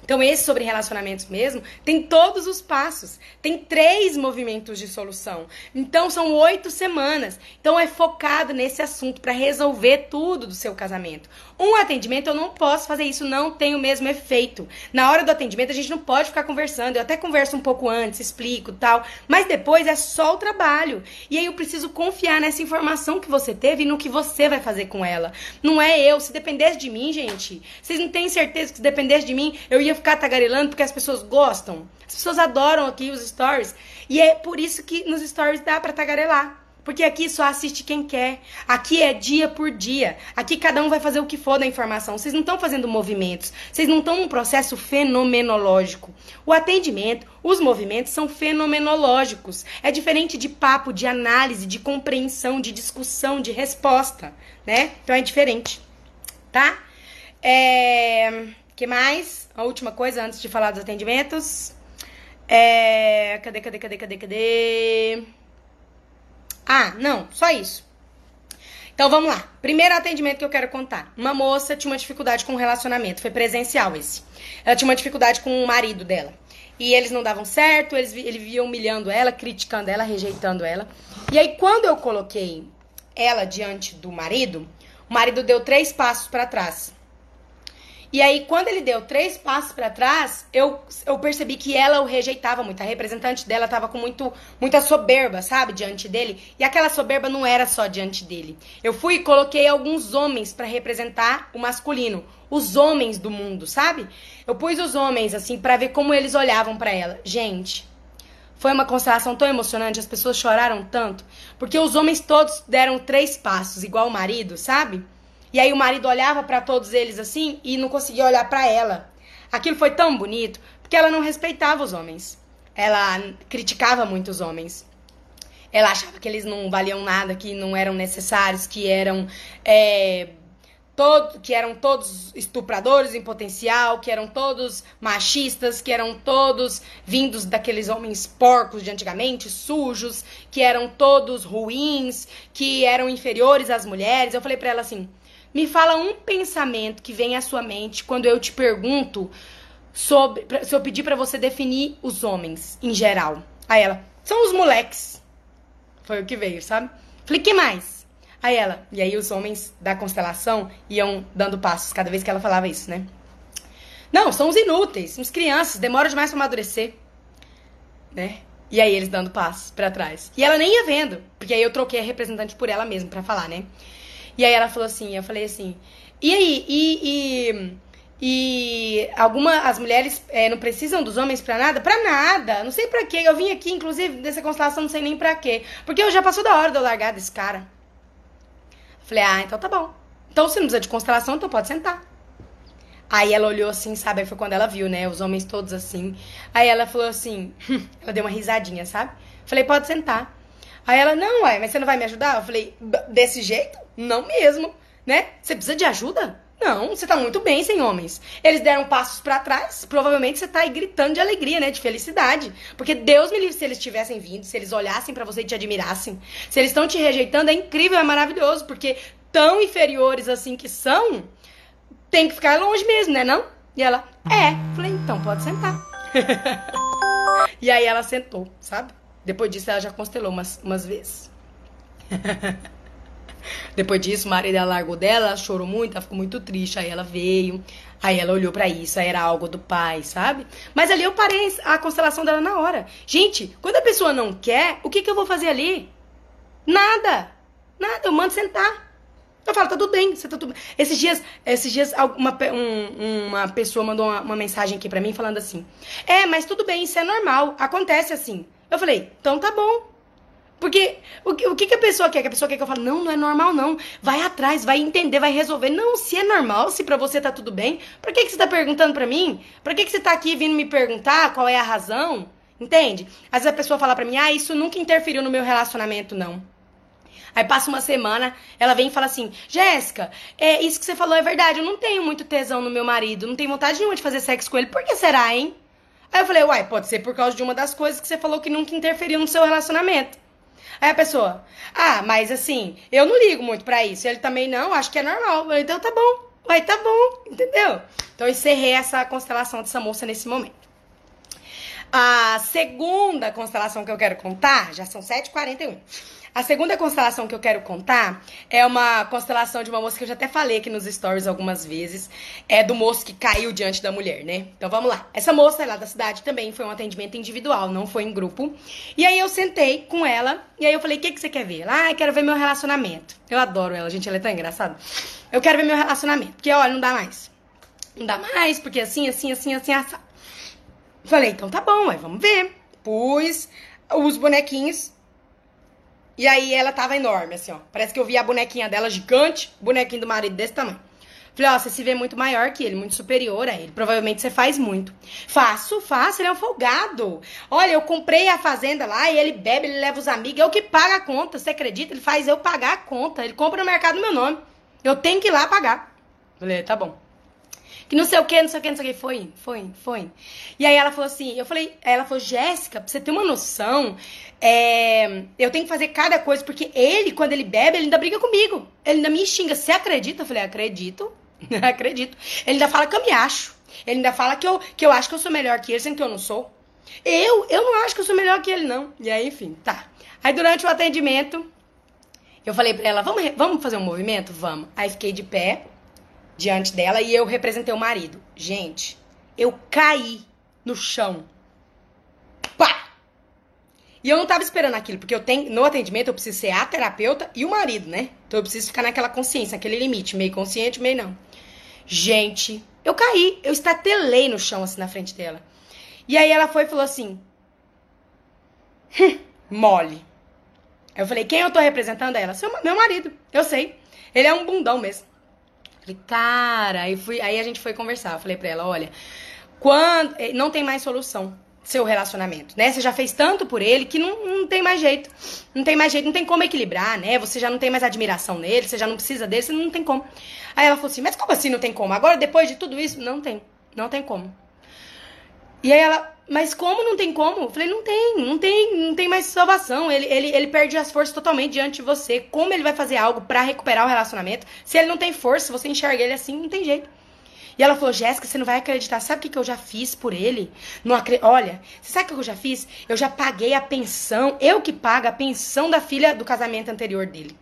Então, esse sobre relacionamentos mesmo tem todos os passos. Tem três movimentos de solução. Então, são oito semanas. Então, é focado nesse assunto para resolver tudo do seu casamento. Um atendimento, eu não posso fazer isso, não tem o mesmo efeito. Na hora do atendimento, a gente não pode ficar conversando. Eu até converso um pouco antes, explico tal. Mas depois é só o trabalho. E aí eu preciso confiar nessa informação que você teve e no que você vai fazer com ela. Não é eu. Se dependesse de mim, gente, vocês não têm certeza que se dependesse de mim, eu ia ficar tagarelando porque as pessoas gostam. As pessoas adoram aqui os stories. E é por isso que nos stories dá para tagarelar. Porque aqui só assiste quem quer. Aqui é dia por dia. Aqui cada um vai fazer o que for da informação. Vocês não estão fazendo movimentos. Vocês não estão num processo fenomenológico. O atendimento, os movimentos são fenomenológicos. É diferente de papo, de análise, de compreensão, de discussão, de resposta, né? Então é diferente, tá? É... que mais? A última coisa antes de falar dos atendimentos. É... Cadê, cadê, cadê, cadê, cadê? Ah, não, só isso. Então vamos lá. Primeiro atendimento que eu quero contar. Uma moça tinha uma dificuldade com o relacionamento, foi presencial esse. Ela tinha uma dificuldade com o marido dela. E eles não davam certo, eles ele via humilhando ela, criticando ela, rejeitando ela. E aí quando eu coloquei ela diante do marido, o marido deu três passos para trás. E aí, quando ele deu três passos para trás, eu, eu percebi que ela o rejeitava muito. A representante dela tava com muito, muita soberba, sabe, diante dele. E aquela soberba não era só diante dele. Eu fui e coloquei alguns homens para representar o masculino, os homens do mundo, sabe? Eu pus os homens assim para ver como eles olhavam para ela. Gente, foi uma constelação tão emocionante, as pessoas choraram tanto, porque os homens todos deram três passos, igual o marido, sabe? E aí o marido olhava para todos eles assim e não conseguia olhar para ela. Aquilo foi tão bonito porque ela não respeitava os homens. Ela criticava muito os homens. Ela achava que eles não valiam nada, que não eram necessários, que eram é, todo, que eram todos estupradores em potencial, que eram todos machistas, que eram todos vindos daqueles homens porcos de antigamente, sujos, que eram todos ruins, que eram inferiores às mulheres. Eu falei para ela assim: me fala um pensamento que vem à sua mente quando eu te pergunto sobre. Se eu pedir para você definir os homens em geral. Aí ela, são os moleques. Foi o que veio, sabe? Falei, que mais? Aí ela, e aí os homens da constelação iam dando passos cada vez que ela falava isso, né? Não, são os inúteis, uns crianças, demora demais pra amadurecer. Né? E aí eles dando passos para trás. E ela nem ia vendo, porque aí eu troquei a representante por ela mesma para falar, né? E aí ela falou assim, eu falei assim, e aí, e, e, e alguma, as mulheres é, não precisam dos homens pra nada? Pra nada, não sei pra quê. Eu vim aqui, inclusive, dessa constelação, não sei nem pra quê. Porque eu já passou da hora de eu largar desse cara. Falei, ah, então tá bom. Então se não precisa de constelação, então pode sentar. Aí ela olhou assim, sabe? Aí foi quando ela viu, né? Os homens todos assim. Aí ela falou assim, ela deu uma risadinha, sabe? Falei, pode sentar. Aí ela, não, ué, mas você não vai me ajudar? Eu falei, desse jeito? Não mesmo, né? Você precisa de ajuda? Não, você tá muito bem sem homens. Eles deram passos para trás, provavelmente você tá aí gritando de alegria, né? De felicidade. Porque Deus me livre se eles tivessem vindo, se eles olhassem para você e te admirassem. Se eles estão te rejeitando, é incrível, é maravilhoso, porque tão inferiores assim que são, tem que ficar longe mesmo, né? Não? E ela, é. Falei, então pode sentar. e aí ela sentou, sabe? Depois disso ela já constelou umas, umas vezes. Depois disso, o marido largou dela, ela chorou muito, ela ficou muito triste. Aí ela veio, aí ela olhou para isso, aí era algo do pai, sabe? Mas ali eu parei a constelação dela na hora. Gente, quando a pessoa não quer, o que, que eu vou fazer ali? Nada. Nada, eu mando sentar. Eu falo, tá tudo bem, você tá tudo bem. Esses dias, esses dias uma, um, uma pessoa mandou uma, uma mensagem aqui pra mim falando assim: É, mas tudo bem, isso é normal, acontece assim. Eu falei, então tá bom. Porque o, o que, que a pessoa quer? Que a pessoa quer que eu fale, não, não é normal, não. Vai atrás, vai entender, vai resolver. Não, se é normal, se pra você tá tudo bem, pra que, que você tá perguntando pra mim? Pra que, que você tá aqui vindo me perguntar qual é a razão? Entende? Às vezes a pessoa fala pra mim, ah, isso nunca interferiu no meu relacionamento, não. Aí passa uma semana, ela vem e fala assim: Jéssica, é, isso que você falou é verdade, eu não tenho muito tesão no meu marido, não tenho vontade nenhuma de fazer sexo com ele. Por que será, hein? Aí eu falei, uai, pode ser por causa de uma das coisas que você falou que nunca interferiu no seu relacionamento. Aí a pessoa, ah, mas assim, eu não ligo muito para isso. Ele também não, acho que é normal. Então tá bom, vai, tá bom, entendeu? Então eu encerrei essa constelação dessa moça nesse momento. A segunda constelação que eu quero contar, já são 7h41. A segunda constelação que eu quero contar é uma constelação de uma moça que eu já até falei aqui nos stories algumas vezes. É do moço que caiu diante da mulher, né? Então vamos lá. Essa moça é lá da cidade também foi um atendimento individual, não foi em grupo. E aí eu sentei com ela e aí eu falei: o que, que você quer ver? Ela, ah, quero ver meu relacionamento. Eu adoro ela, gente, ela é tão engraçada. Eu quero ver meu relacionamento, porque olha, não dá mais. Não dá mais, porque assim, assim, assim, assim, assim. Falei, então tá bom, aí vamos ver. Pus os bonequinhos e aí ela tava enorme, assim, ó. Parece que eu vi a bonequinha dela gigante, bonequinho do marido desse tamanho. Falei, ó, você se vê muito maior que ele, muito superior a ele. Provavelmente você faz muito. Faço, faço, ele é um folgado. Olha, eu comprei a fazenda lá e ele bebe, ele leva os amigos, eu que pago a conta. Você acredita? Ele faz eu pagar a conta. Ele compra no mercado no meu nome. Eu tenho que ir lá pagar. Falei, tá bom que não sei o que, não sei o que, não sei o que. Foi, foi, foi. E aí ela falou assim, eu falei, ela falou, Jéssica, pra você ter uma noção, é, eu tenho que fazer cada coisa, porque ele, quando ele bebe, ele ainda briga comigo. Ele ainda me xinga. Você acredita? Eu falei, acredito, acredito. Ele ainda fala que eu me acho. Ele ainda fala que eu, que eu acho que eu sou melhor que ele, sendo que eu não sou. Eu, eu não acho que eu sou melhor que ele, não. E aí, enfim, tá. Aí durante o atendimento, eu falei pra ela, vamos, vamos fazer um movimento? Vamos. Aí fiquei de pé, diante dela e eu representei o marido. Gente, eu caí no chão. Pá! E eu não tava esperando aquilo, porque eu tenho, no atendimento eu preciso ser a terapeuta e o marido, né? Então eu preciso ficar naquela consciência, naquele limite, meio consciente, meio não. Gente, eu caí, eu estatelei no chão assim na frente dela. E aí ela foi e falou assim: hum, mole. Eu falei, quem eu tô representando? Ela, seu, meu marido, eu sei. Ele é um bundão mesmo. Falei, cara, aí, fui, aí a gente foi conversar. Eu falei pra ela, olha, quando eh, não tem mais solução seu relacionamento, né? Você já fez tanto por ele que não, não tem mais jeito. Não tem mais jeito, não tem como equilibrar, né? Você já não tem mais admiração nele, você já não precisa dele, você não tem como. Aí ela falou assim, mas como assim não tem como? Agora, depois de tudo isso, não tem. Não tem como. E aí ela, mas como não tem como? Eu falei, não tem, não tem, não tem mais salvação. Ele, ele, ele perde as forças totalmente diante de você. Como ele vai fazer algo para recuperar o relacionamento? Se ele não tem força, você enxerga ele assim, não tem jeito. E ela falou, Jéssica, você não vai acreditar. Sabe o que, que eu já fiz por ele? Não acre... Olha, você sabe o que eu já fiz? Eu já paguei a pensão, eu que pago a pensão da filha do casamento anterior dele.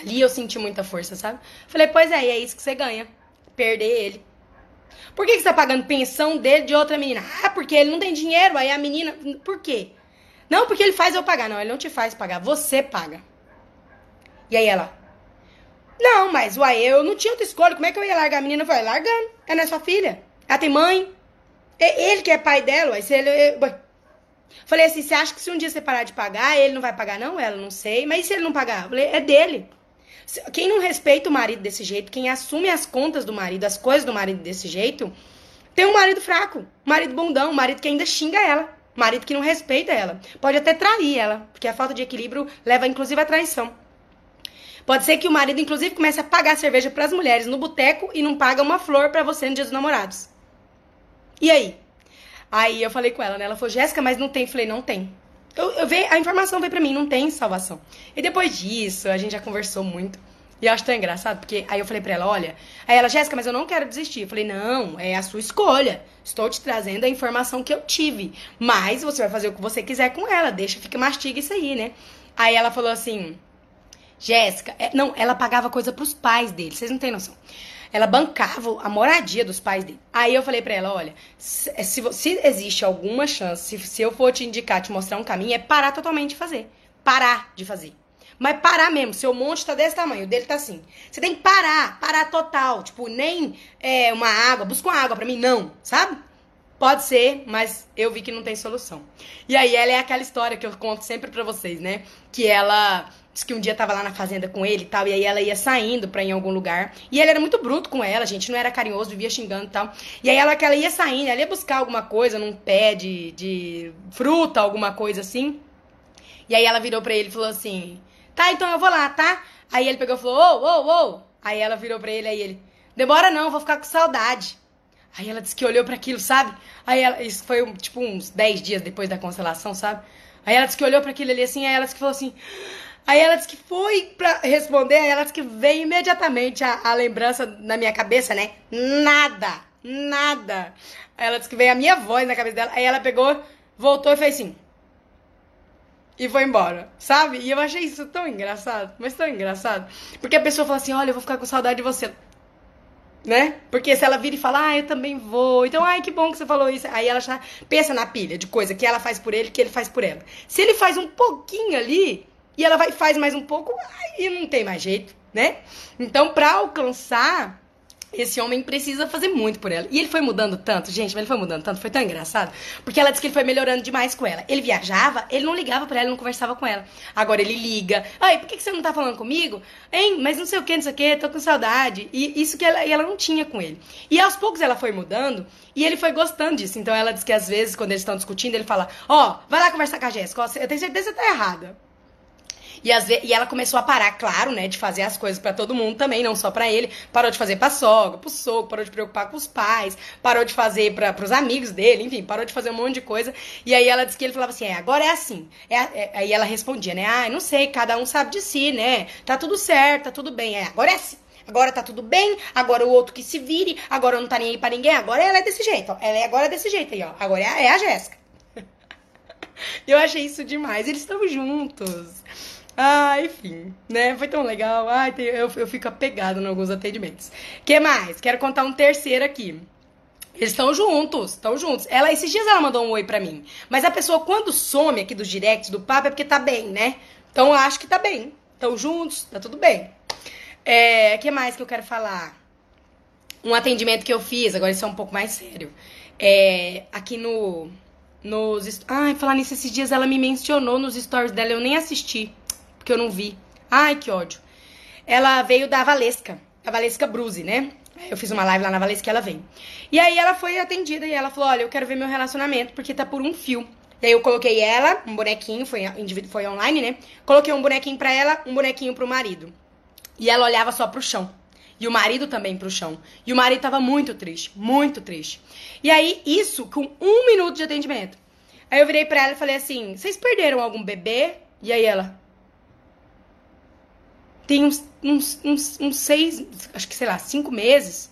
Ali eu senti muita força, sabe? Falei, pois é, é isso que você ganha. Perder ele. Por que, que você tá pagando pensão dele de outra menina? Ah, porque ele não tem dinheiro, aí a menina. Por quê? Não, porque ele faz eu pagar. Não, ele não te faz pagar, você paga. E aí ela. Não, mas uai, eu não tinha outra escolha. Como é que eu ia largar a menina? Eu falei, largando. Ela não é sua filha. Ela tem mãe. É ele que é pai dela, uai. Se ele. Uai. Falei assim, você acha que se um dia você parar de pagar, ele não vai pagar? Não, ela não sei. Mas e se ele não pagar? Falei, é dele. Quem não respeita o marido desse jeito, quem assume as contas do marido, as coisas do marido desse jeito, tem um marido fraco, marido bundão, um marido que ainda xinga ela, marido que não respeita ela. Pode até trair ela, porque a falta de equilíbrio leva inclusive à traição. Pode ser que o marido, inclusive, comece a pagar cerveja para as mulheres no boteco e não paga uma flor para você no dia dos namorados. E aí? Aí eu falei com ela, né? Ela falou, Jéssica, mas não tem. Falei, não tem. Eu, eu veio, a informação veio pra mim, não tem salvação. E depois disso, a gente já conversou muito. E eu acho tão engraçado, porque aí eu falei pra ela, olha. Aí ela, Jéssica, mas eu não quero desistir. Eu falei, não, é a sua escolha. Estou te trazendo a informação que eu tive. Mas você vai fazer o que você quiser com ela. Deixa, fica, mastiga isso aí, né? Aí ela falou assim, Jéssica, é, não, ela pagava coisa pros pais dele, vocês não têm noção. Ela bancava a moradia dos pais dele. Aí eu falei pra ela, olha, se, se, se existe alguma chance, se, se eu for te indicar, te mostrar um caminho, é parar totalmente de fazer. Parar de fazer. Mas parar mesmo, seu monte tá desse tamanho, o dele tá assim. Você tem que parar, parar total. Tipo, nem é, uma água, busca uma água pra mim, não, sabe? Pode ser, mas eu vi que não tem solução. E aí ela é aquela história que eu conto sempre pra vocês, né? Que ela Diz que um dia tava lá na fazenda com ele e tal, e aí ela ia saindo pra ir em algum lugar. E ele era muito bruto com ela, gente, não era carinhoso, vivia xingando e tal. E aí ela que ela ia saindo, ela ia buscar alguma coisa num pé de, de fruta, alguma coisa assim. E aí ela virou pra ele e falou assim: Tá, então eu vou lá, tá? Aí ele pegou e falou: Ô, ô, ô. Aí ela virou pra ele, aí ele: Demora não, vou ficar com saudade. Aí ela disse que olhou para aquilo, sabe? Aí ela, isso foi tipo uns 10 dias depois da constelação, sabe? Aí ela disse que olhou para aquilo ali assim, aí ela disse que falou assim: Aí ela disse que foi pra responder, aí ela disse que veio imediatamente a, a lembrança na minha cabeça, né? Nada, nada. Aí ela disse que veio a minha voz na cabeça dela, aí ela pegou, voltou e fez assim. E foi embora, sabe? E eu achei isso tão engraçado, mas tão engraçado. Porque a pessoa fala assim: olha, eu vou ficar com saudade de você. Né? Porque se ela vira e fala, ah, eu também vou. Então, ai, que bom que você falou isso. Aí ela já pensa na pilha de coisa que ela faz por ele, que ele faz por ela. Se ele faz um pouquinho ali, e ela vai faz mais um pouco, aí não tem mais jeito, né? Então, para alcançar esse homem precisa fazer muito por ela. E ele foi mudando tanto, gente, mas ele foi mudando tanto, foi tão engraçado. Porque ela disse que ele foi melhorando demais com ela. Ele viajava, ele não ligava para ela, não conversava com ela. Agora ele liga. Ai, por que, você não tá falando comigo? Hein, mas não sei o que, não sei o que, tô com saudade. E isso que ela, ela não tinha com ele. E aos poucos ela foi mudando e ele foi gostando disso. Então ela diz que às vezes, quando eles estão discutindo, ele fala: Ó, oh, vai lá conversar com a Jéssica, eu tenho certeza que você tá errada. E, as, e ela começou a parar, claro, né, de fazer as coisas para todo mundo também, não só para ele. Parou de fazer pra sogra, pro sogro, parou de preocupar com os pais, parou de fazer para pros amigos dele, enfim, parou de fazer um monte de coisa. E aí ela disse que ele falava assim: é, agora é assim. É, é, aí ela respondia, né? Ah, não sei, cada um sabe de si, né? Tá tudo certo, tá tudo bem. É, agora é assim. Agora tá tudo bem, agora o outro que se vire, agora não tá nem aí pra ninguém, agora ela é desse jeito, ó. Ela é agora desse jeito aí, ó. Agora é a, é a Jéssica. Eu achei isso demais. Eles estão juntos. Ah, enfim, né? Foi tão legal. Ai, eu, eu fico apegada em alguns atendimentos. que mais? Quero contar um terceiro aqui. Eles estão juntos, estão juntos. Ela, esses dias ela mandou um oi pra mim. Mas a pessoa, quando some aqui dos directs do papo, é porque tá bem, né? Então eu acho que tá bem. Estão juntos, tá tudo bem. É, que mais que eu quero falar? Um atendimento que eu fiz, agora isso é um pouco mais sério. É, aqui no. Nos. Ai, falar nisso, esses dias ela me mencionou nos stories dela, eu nem assisti porque eu não vi. Ai, que ódio. Ela veio da Valesca, a Valesca Bruze, né? Eu fiz uma live lá na Valesca e ela veio. E aí ela foi atendida e ela falou: Olha, eu quero ver meu relacionamento porque tá por um fio. E aí eu coloquei ela, um bonequinho, foi, foi online, né? Coloquei um bonequinho pra ela, um bonequinho pro marido. E ela olhava só pro chão. E o marido também pro chão. E o marido tava muito triste, muito triste. E aí, isso com um minuto de atendimento. Aí eu virei pra ela e falei assim: Vocês perderam algum bebê? E aí ela: tem uns, uns, uns, uns seis, acho que sei lá, cinco meses.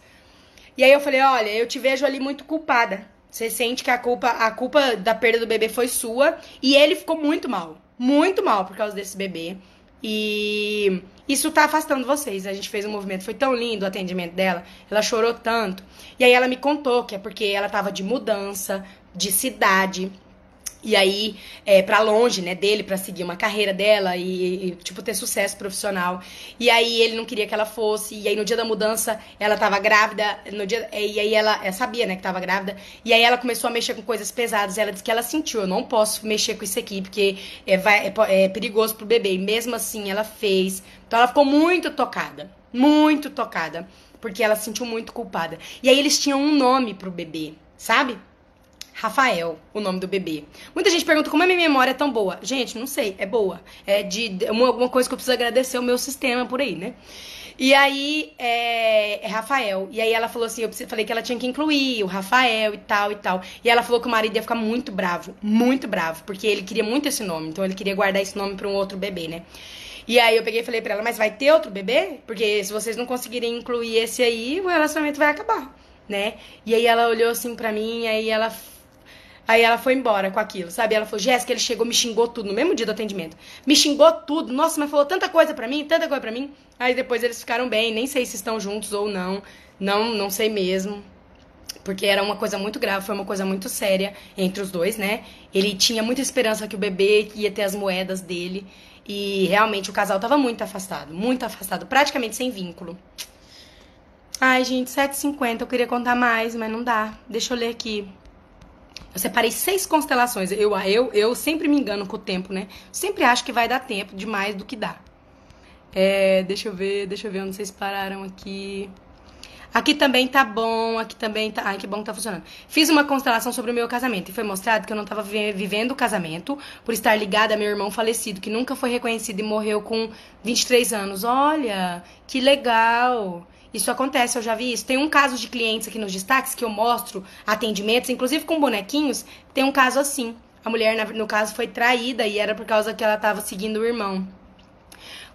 E aí eu falei, olha, eu te vejo ali muito culpada. Você sente que a culpa, a culpa da perda do bebê foi sua. E ele ficou muito mal. Muito mal por causa desse bebê. E isso tá afastando vocês. A gente fez um movimento, foi tão lindo o atendimento dela. Ela chorou tanto. E aí ela me contou que é porque ela tava de mudança, de cidade. E aí é, para longe, né, dele para seguir uma carreira dela e, e, tipo ter sucesso profissional. E aí ele não queria que ela fosse. E aí no dia da mudança ela tava grávida, no dia e aí ela, ela sabia, né, que tava grávida. E aí ela começou a mexer com coisas pesadas. Ela disse que ela sentiu, eu não posso mexer com isso aqui porque é, vai, é, é perigoso pro bebê. E mesmo assim ela fez. Então ela ficou muito tocada, muito tocada, porque ela se sentiu muito culpada. E aí eles tinham um nome pro bebê, sabe? Rafael, o nome do bebê. Muita gente pergunta como a minha memória é tão boa. Gente, não sei, é boa. É de uma, alguma coisa que eu preciso agradecer ao meu sistema por aí, né? E aí, é, é, Rafael. E aí ela falou assim, eu falei que ela tinha que incluir o Rafael e tal e tal. E ela falou que o marido ia ficar muito bravo, muito bravo, porque ele queria muito esse nome. Então ele queria guardar esse nome para um outro bebê, né? E aí eu peguei e falei pra ela, mas vai ter outro bebê? Porque se vocês não conseguirem incluir esse aí, o relacionamento vai acabar, né? E aí ela olhou assim pra mim, aí ela Aí ela foi embora com aquilo, sabe? Ela falou, Jéssica, ele chegou, me xingou tudo no mesmo dia do atendimento. Me xingou tudo. Nossa, mas falou tanta coisa pra mim, tanta coisa pra mim. Aí depois eles ficaram bem, nem sei se estão juntos ou não. Não, não sei mesmo. Porque era uma coisa muito grave, foi uma coisa muito séria entre os dois, né? Ele tinha muita esperança que o bebê ia ter as moedas dele. E realmente o casal tava muito afastado, muito afastado, praticamente sem vínculo. Ai, gente, 7h50, eu queria contar mais, mas não dá. Deixa eu ler aqui. Eu separei seis constelações. Eu, eu, eu sempre me engano com o tempo, né? Sempre acho que vai dar tempo de mais do que dá. É, deixa eu ver, deixa eu ver onde vocês pararam aqui. Aqui também tá bom, aqui também tá. Ai, que bom que tá funcionando. Fiz uma constelação sobre o meu casamento e foi mostrado que eu não tava vivendo o casamento por estar ligada a meu irmão falecido, que nunca foi reconhecido e morreu com 23 anos. Olha, que legal. Isso acontece, eu já vi isso. Tem um caso de clientes aqui nos destaques que eu mostro atendimentos, inclusive com bonequinhos. Tem um caso assim. A mulher, no caso, foi traída e era por causa que ela estava seguindo o irmão.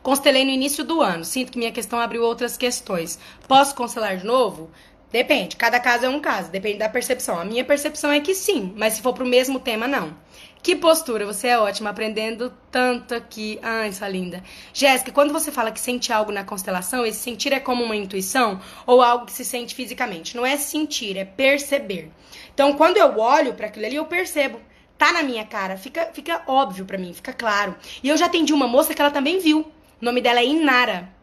Constelei no início do ano. Sinto que minha questão abriu outras questões. Posso constelar de novo? Depende, cada caso é um caso, depende da percepção. A minha percepção é que sim, mas se for pro mesmo tema, não. Que postura, você é ótima, aprendendo tanto aqui. Ai, sua linda. Jéssica, quando você fala que sente algo na constelação, esse sentir é como uma intuição ou algo que se sente fisicamente? Não é sentir, é perceber. Então, quando eu olho para aquilo ali, eu percebo. Tá na minha cara, fica, fica óbvio para mim, fica claro. E eu já atendi uma moça que ela também viu. O nome dela é Inara.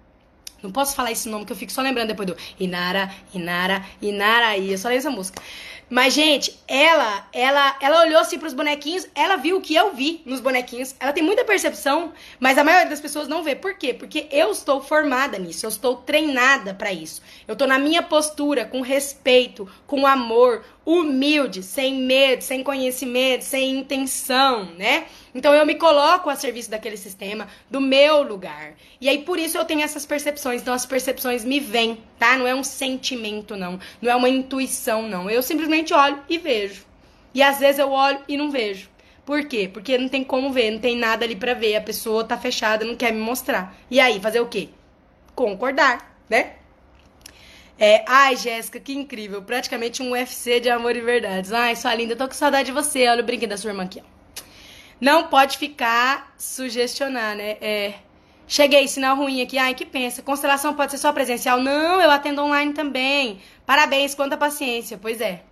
Não posso falar esse nome que eu fico só lembrando depois do Inara, Inara, Inara, e eu só leio essa música. Mas, gente, ela, ela, ela olhou assim pros bonequinhos, ela viu o que eu vi nos bonequinhos. Ela tem muita percepção, mas a maioria das pessoas não vê. Por quê? Porque eu estou formada nisso, eu estou treinada para isso. Eu tô na minha postura, com respeito, com amor, humilde, sem medo, sem conhecimento, sem intenção, né? Então eu me coloco a serviço daquele sistema, do meu lugar. E aí por isso eu tenho essas percepções. Então as percepções me vêm, tá? Não é um sentimento, não. Não é uma intuição, não. Eu simplesmente olho e vejo. E às vezes eu olho e não vejo. Por quê? Porque não tem como ver, não tem nada ali para ver. A pessoa tá fechada, não quer me mostrar. E aí, fazer o quê? Concordar, né? É, ai, Jéssica, que incrível. Praticamente um UFC de amor e verdades. Ai, sua linda, tô com saudade de você. Olha o brinquedo da sua irmã aqui, ó. Não pode ficar sugestionar, né? É. Cheguei, sinal ruim aqui. Ai, que pensa? Constelação pode ser só presencial? Não, eu atendo online também. Parabéns, quanta paciência. Pois é.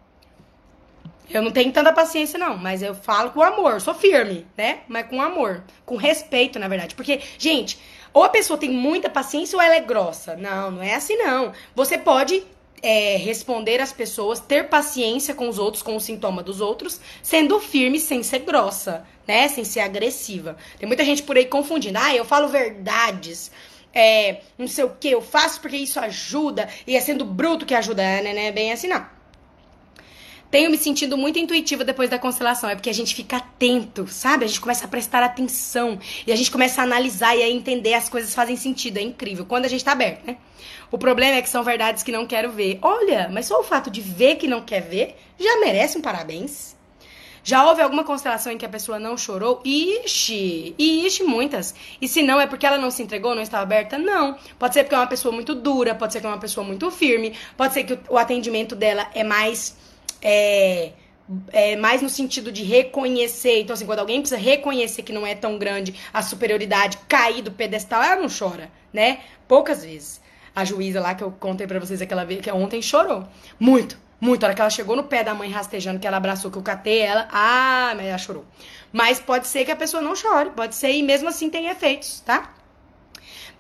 Eu não tenho tanta paciência, não, mas eu falo com amor, sou firme, né? Mas com amor, com respeito, na verdade. Porque, gente, ou a pessoa tem muita paciência ou ela é grossa. Não, não é assim, não. Você pode é, responder às pessoas, ter paciência com os outros, com o sintoma dos outros, sendo firme sem ser grossa, né? Sem ser agressiva. Tem muita gente por aí confundindo. Ah, eu falo verdades. É, não sei o que, eu faço porque isso ajuda, e é sendo bruto que ajuda, né? né bem assim, não. Tenho me sentido muito intuitiva depois da constelação. É porque a gente fica atento, sabe? A gente começa a prestar atenção. E a gente começa a analisar e a entender as coisas fazem sentido. É incrível. Quando a gente tá aberto, né? O problema é que são verdades que não quero ver. Olha, mas só o fato de ver que não quer ver já merece um parabéns. Já houve alguma constelação em que a pessoa não chorou? Ixi, ixi, muitas. E se não, é porque ela não se entregou, não estava aberta? Não. Pode ser porque é uma pessoa muito dura, pode ser que é uma pessoa muito firme, pode ser que o atendimento dela é mais é, é, mais no sentido de reconhecer. Então, assim, quando alguém precisa reconhecer que não é tão grande a superioridade, cair do pedestal, ela não chora, né? Poucas vezes. A juíza lá que eu contei para vocês aquela vez, que ontem chorou. Muito, Muito. A hora que ela chegou no pé da mãe rastejando, que ela abraçou, que eu catei ela, ah, mas ela chorou. Mas pode ser que a pessoa não chore, pode ser e mesmo assim tem efeitos, tá?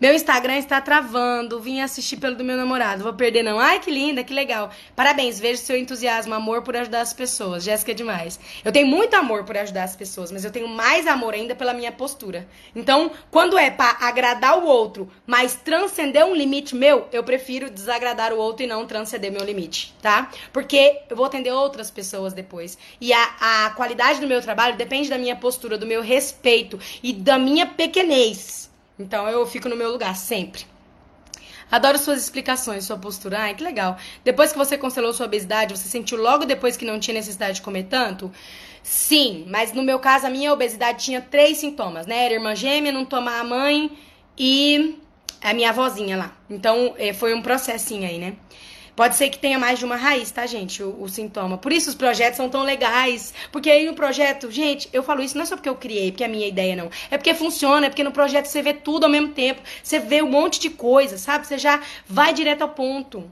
Meu Instagram está travando. Vim assistir pelo do meu namorado. Vou perder, não. Ai, que linda, que legal. Parabéns, vejo seu entusiasmo, amor por ajudar as pessoas. Jéssica é demais. Eu tenho muito amor por ajudar as pessoas, mas eu tenho mais amor ainda pela minha postura. Então, quando é para agradar o outro, mas transcender um limite meu, eu prefiro desagradar o outro e não transcender meu limite, tá? Porque eu vou atender outras pessoas depois. E a, a qualidade do meu trabalho depende da minha postura, do meu respeito e da minha pequenez. Então eu fico no meu lugar sempre. Adoro suas explicações, sua postura. Ai, que legal. Depois que você constelou sua obesidade, você sentiu logo depois que não tinha necessidade de comer tanto? Sim, mas no meu caso, a minha obesidade tinha três sintomas, né? Era irmã gêmea, não tomar a mãe e a minha avózinha lá. Então, eh, foi um processinho aí, né? Pode ser que tenha mais de uma raiz, tá, gente? O, o, sintoma. Por isso os projetos são tão legais. Porque aí no projeto, gente, eu falo isso não é só porque eu criei, porque é a minha ideia, não. É porque funciona, é porque no projeto você vê tudo ao mesmo tempo. Você vê um monte de coisa, sabe? Você já vai direto ao ponto.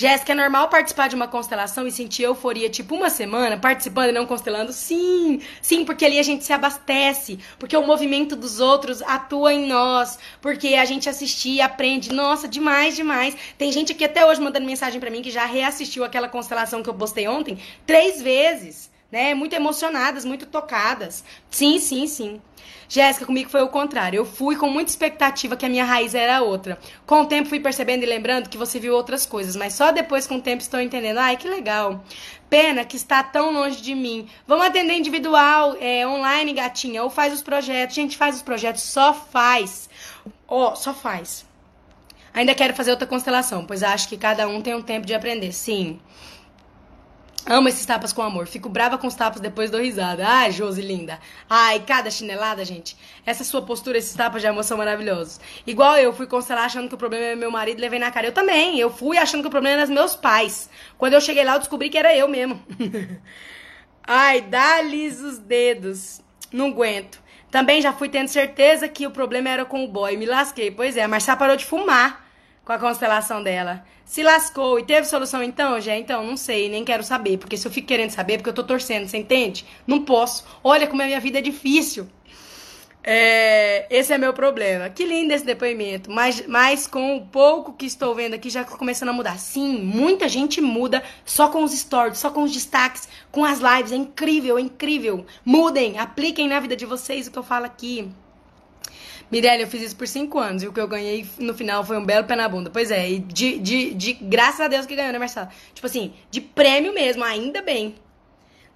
Jéssica, é normal participar de uma constelação e sentir euforia tipo uma semana participando e não constelando? Sim, sim, porque ali a gente se abastece, porque o movimento dos outros atua em nós, porque a gente assistir aprende. Nossa, demais, demais. Tem gente aqui até hoje mandando mensagem para mim que já reassistiu aquela constelação que eu postei ontem três vezes, né? Muito emocionadas, muito tocadas. Sim, sim, sim. Jéssica, comigo foi o contrário. Eu fui com muita expectativa que a minha raiz era outra. Com o tempo fui percebendo e lembrando que você viu outras coisas, mas só depois com o tempo estou entendendo. Ai, que legal. Pena que está tão longe de mim. Vamos atender individual, é, online, gatinha, ou faz os projetos. Gente, faz os projetos, só faz. Ó, oh, só faz. Ainda quero fazer outra constelação, pois acho que cada um tem um tempo de aprender. Sim. Amo esses tapas com amor. Fico brava com os tapas depois dou risada. Ai, Josi linda. Ai, cada chinelada, gente. Essa sua postura, esses tapas de amor são maravilhosos. Igual eu fui constelar achando que o problema é meu marido levei na cara. Eu também. Eu fui achando que o problema era dos meus pais. Quando eu cheguei lá, eu descobri que era eu mesmo. Ai, dá-lhes os dedos. Não aguento. Também já fui tendo certeza que o problema era com o boy. Me lasquei. Pois é, a Marcia parou de fumar com a constelação dela. Se lascou e teve solução então, já? Então, não sei, nem quero saber. Porque se eu fico querendo saber, é porque eu tô torcendo, você entende? Não posso. Olha como a minha vida é difícil. É, esse é meu problema. Que lindo esse depoimento. Mas, mas com o pouco que estou vendo aqui, já começando a mudar. Sim, muita gente muda só com os stories, só com os destaques, com as lives. É incrível, é incrível. Mudem, apliquem na vida de vocês o que eu falo aqui. Mirelle, eu fiz isso por cinco anos e o que eu ganhei no final foi um belo pé na bunda. Pois é, e de, de, de graças a Deus que ganhou, né, Marcela? Tipo assim, de prêmio mesmo, ainda bem.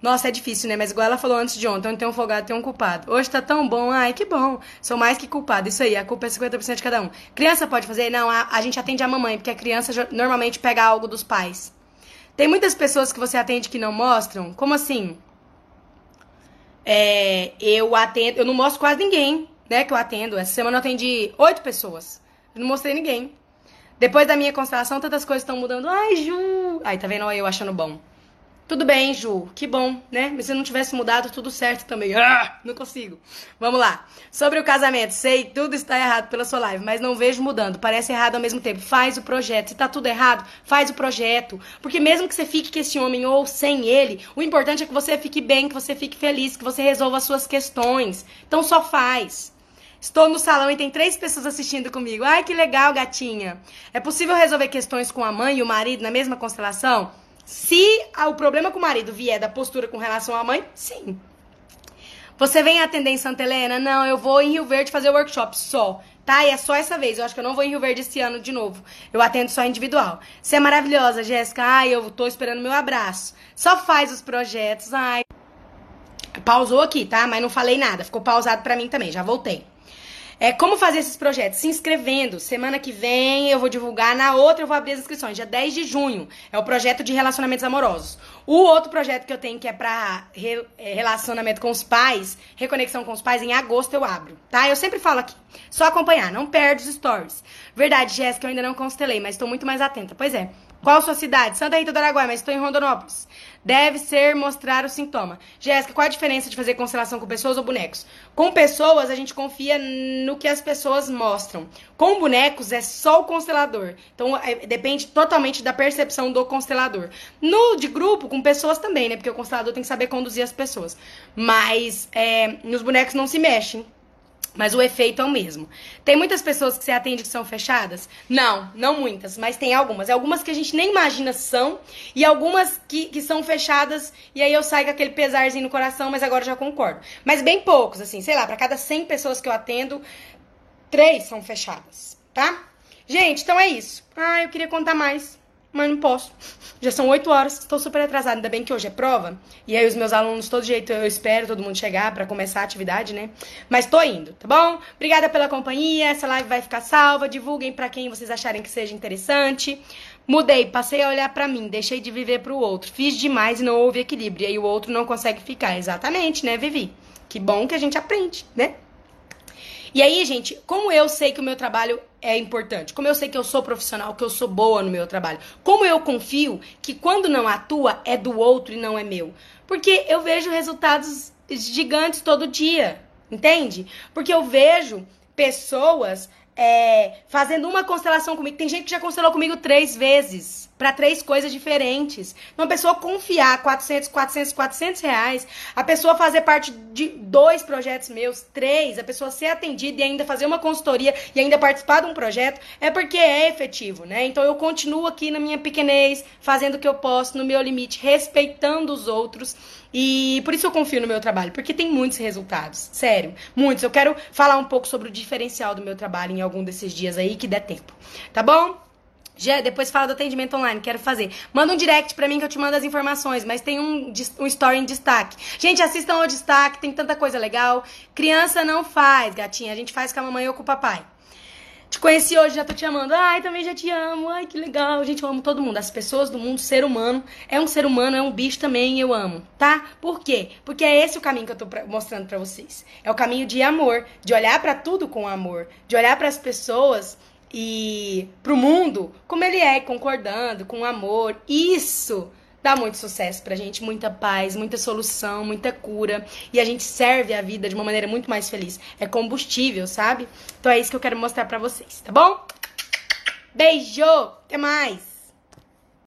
Nossa, é difícil, né? Mas igual ela falou antes de ontem, onde tem um folgado, tem um culpado. Hoje tá tão bom, ai, que bom. Sou mais que culpado. Isso aí, a culpa é 50% de cada um. Criança pode fazer? Não, a, a gente atende a mamãe, porque a criança normalmente pega algo dos pais. Tem muitas pessoas que você atende que não mostram? Como assim? É, eu atendo, eu não mostro quase ninguém né, que eu atendo. Essa semana eu atendi oito pessoas. Não mostrei ninguém. Depois da minha constelação, tantas coisas estão mudando. Ai, Ju! Ai, tá vendo? Eu achando bom. Tudo bem, Ju, que bom, né? Mas se não tivesse mudado, tudo certo também. Ah, não consigo. Vamos lá. Sobre o casamento, sei, tudo está errado pela sua live, mas não vejo mudando. Parece errado ao mesmo tempo. Faz o projeto. Se tá tudo errado, faz o projeto. Porque mesmo que você fique com esse homem ou sem ele, o importante é que você fique bem, que você fique feliz, que você resolva as suas questões. Então só faz. Estou no salão e tem três pessoas assistindo comigo. Ai, que legal, gatinha. É possível resolver questões com a mãe e o marido na mesma constelação? Se o problema com o marido vier da postura com relação à mãe, sim. Você vem atender em Santa Helena? Não, eu vou em Rio Verde fazer o workshop só. Tá? E é só essa vez. Eu acho que eu não vou em Rio Verde esse ano de novo. Eu atendo só individual. Você é maravilhosa, Jéssica. Ai, eu tô esperando meu abraço. Só faz os projetos. Ai. Pausou aqui, tá? Mas não falei nada. Ficou pausado pra mim também. Já voltei. É, como fazer esses projetos? Se inscrevendo. Semana que vem eu vou divulgar, na outra eu vou abrir as inscrições, dia 10 de junho. É o projeto de relacionamentos amorosos. O outro projeto que eu tenho que é pra re, é, relacionamento com os pais, reconexão com os pais, em agosto eu abro, tá? Eu sempre falo aqui, só acompanhar, não perde os stories. Verdade, Jéssica, eu ainda não constelei, mas estou muito mais atenta. Pois é, Qual sua cidade? Santa Rita do Araguaia, mas estou em Rondonópolis. Deve ser mostrar o sintoma. Jéssica, qual a diferença de fazer constelação com pessoas ou bonecos? Com pessoas, a gente confia no que as pessoas mostram. Com bonecos, é só o constelador. Então, é, depende totalmente da percepção do constelador. No de grupo, com pessoas também, né? Porque o constelador tem que saber conduzir as pessoas. Mas é, nos bonecos não se mexem. Mas o efeito é o mesmo. Tem muitas pessoas que você atende que são fechadas? Não, não muitas, mas tem algumas. Algumas que a gente nem imagina são, e algumas que, que são fechadas, e aí eu saio com aquele pesarzinho no coração, mas agora já concordo. Mas bem poucos, assim, sei lá, para cada 100 pessoas que eu atendo, três são fechadas, tá? Gente, então é isso. Ah, eu queria contar mais mas não posso. Já são 8 horas, estou super atrasada. Ainda bem que hoje é prova. E aí os meus alunos, todo jeito, eu espero todo mundo chegar para começar a atividade, né? Mas tô indo, tá bom? Obrigada pela companhia. Essa live vai ficar salva. Divulguem para quem vocês acharem que seja interessante. Mudei, passei a olhar para mim, deixei de viver pro outro. Fiz demais e não houve equilíbrio. E aí o outro não consegue ficar. Exatamente, né, Vivi? Que bom que a gente aprende, né? E aí, gente, como eu sei que o meu trabalho é importante, como eu sei que eu sou profissional, que eu sou boa no meu trabalho, como eu confio que quando não atua é do outro e não é meu? Porque eu vejo resultados gigantes todo dia, entende? Porque eu vejo pessoas é, fazendo uma constelação comigo. Tem gente que já constelou comigo três vezes para três coisas diferentes. Uma pessoa confiar 400, 400, 400 reais, a pessoa fazer parte de dois projetos meus, três, a pessoa ser atendida e ainda fazer uma consultoria e ainda participar de um projeto, é porque é efetivo, né? Então eu continuo aqui na minha pequenez, fazendo o que eu posso, no meu limite, respeitando os outros. E por isso eu confio no meu trabalho, porque tem muitos resultados, sério, muitos. Eu quero falar um pouco sobre o diferencial do meu trabalho em algum desses dias aí que der tempo, tá bom? Já, depois fala do atendimento online, quero fazer. Manda um direct pra mim que eu te mando as informações, mas tem um, um story em destaque. Gente, assistam ao destaque, tem tanta coisa legal. Criança não faz, gatinha, a gente faz com a mamãe ou com o papai. Te conheci hoje, já tô te amando. Ai, também já te amo. Ai, que legal. Gente, eu amo todo mundo. As pessoas do mundo, ser humano. É um ser humano, é um bicho também, eu amo, tá? Por quê? Porque é esse o caminho que eu tô pra, mostrando para vocês. É o caminho de amor, de olhar para tudo com amor, de olhar para as pessoas e pro mundo como ele é, concordando, com amor. Isso dá muito sucesso pra gente, muita paz, muita solução, muita cura. E a gente serve a vida de uma maneira muito mais feliz. É combustível, sabe? Então é isso que eu quero mostrar pra vocês, tá bom? Beijo! Até mais!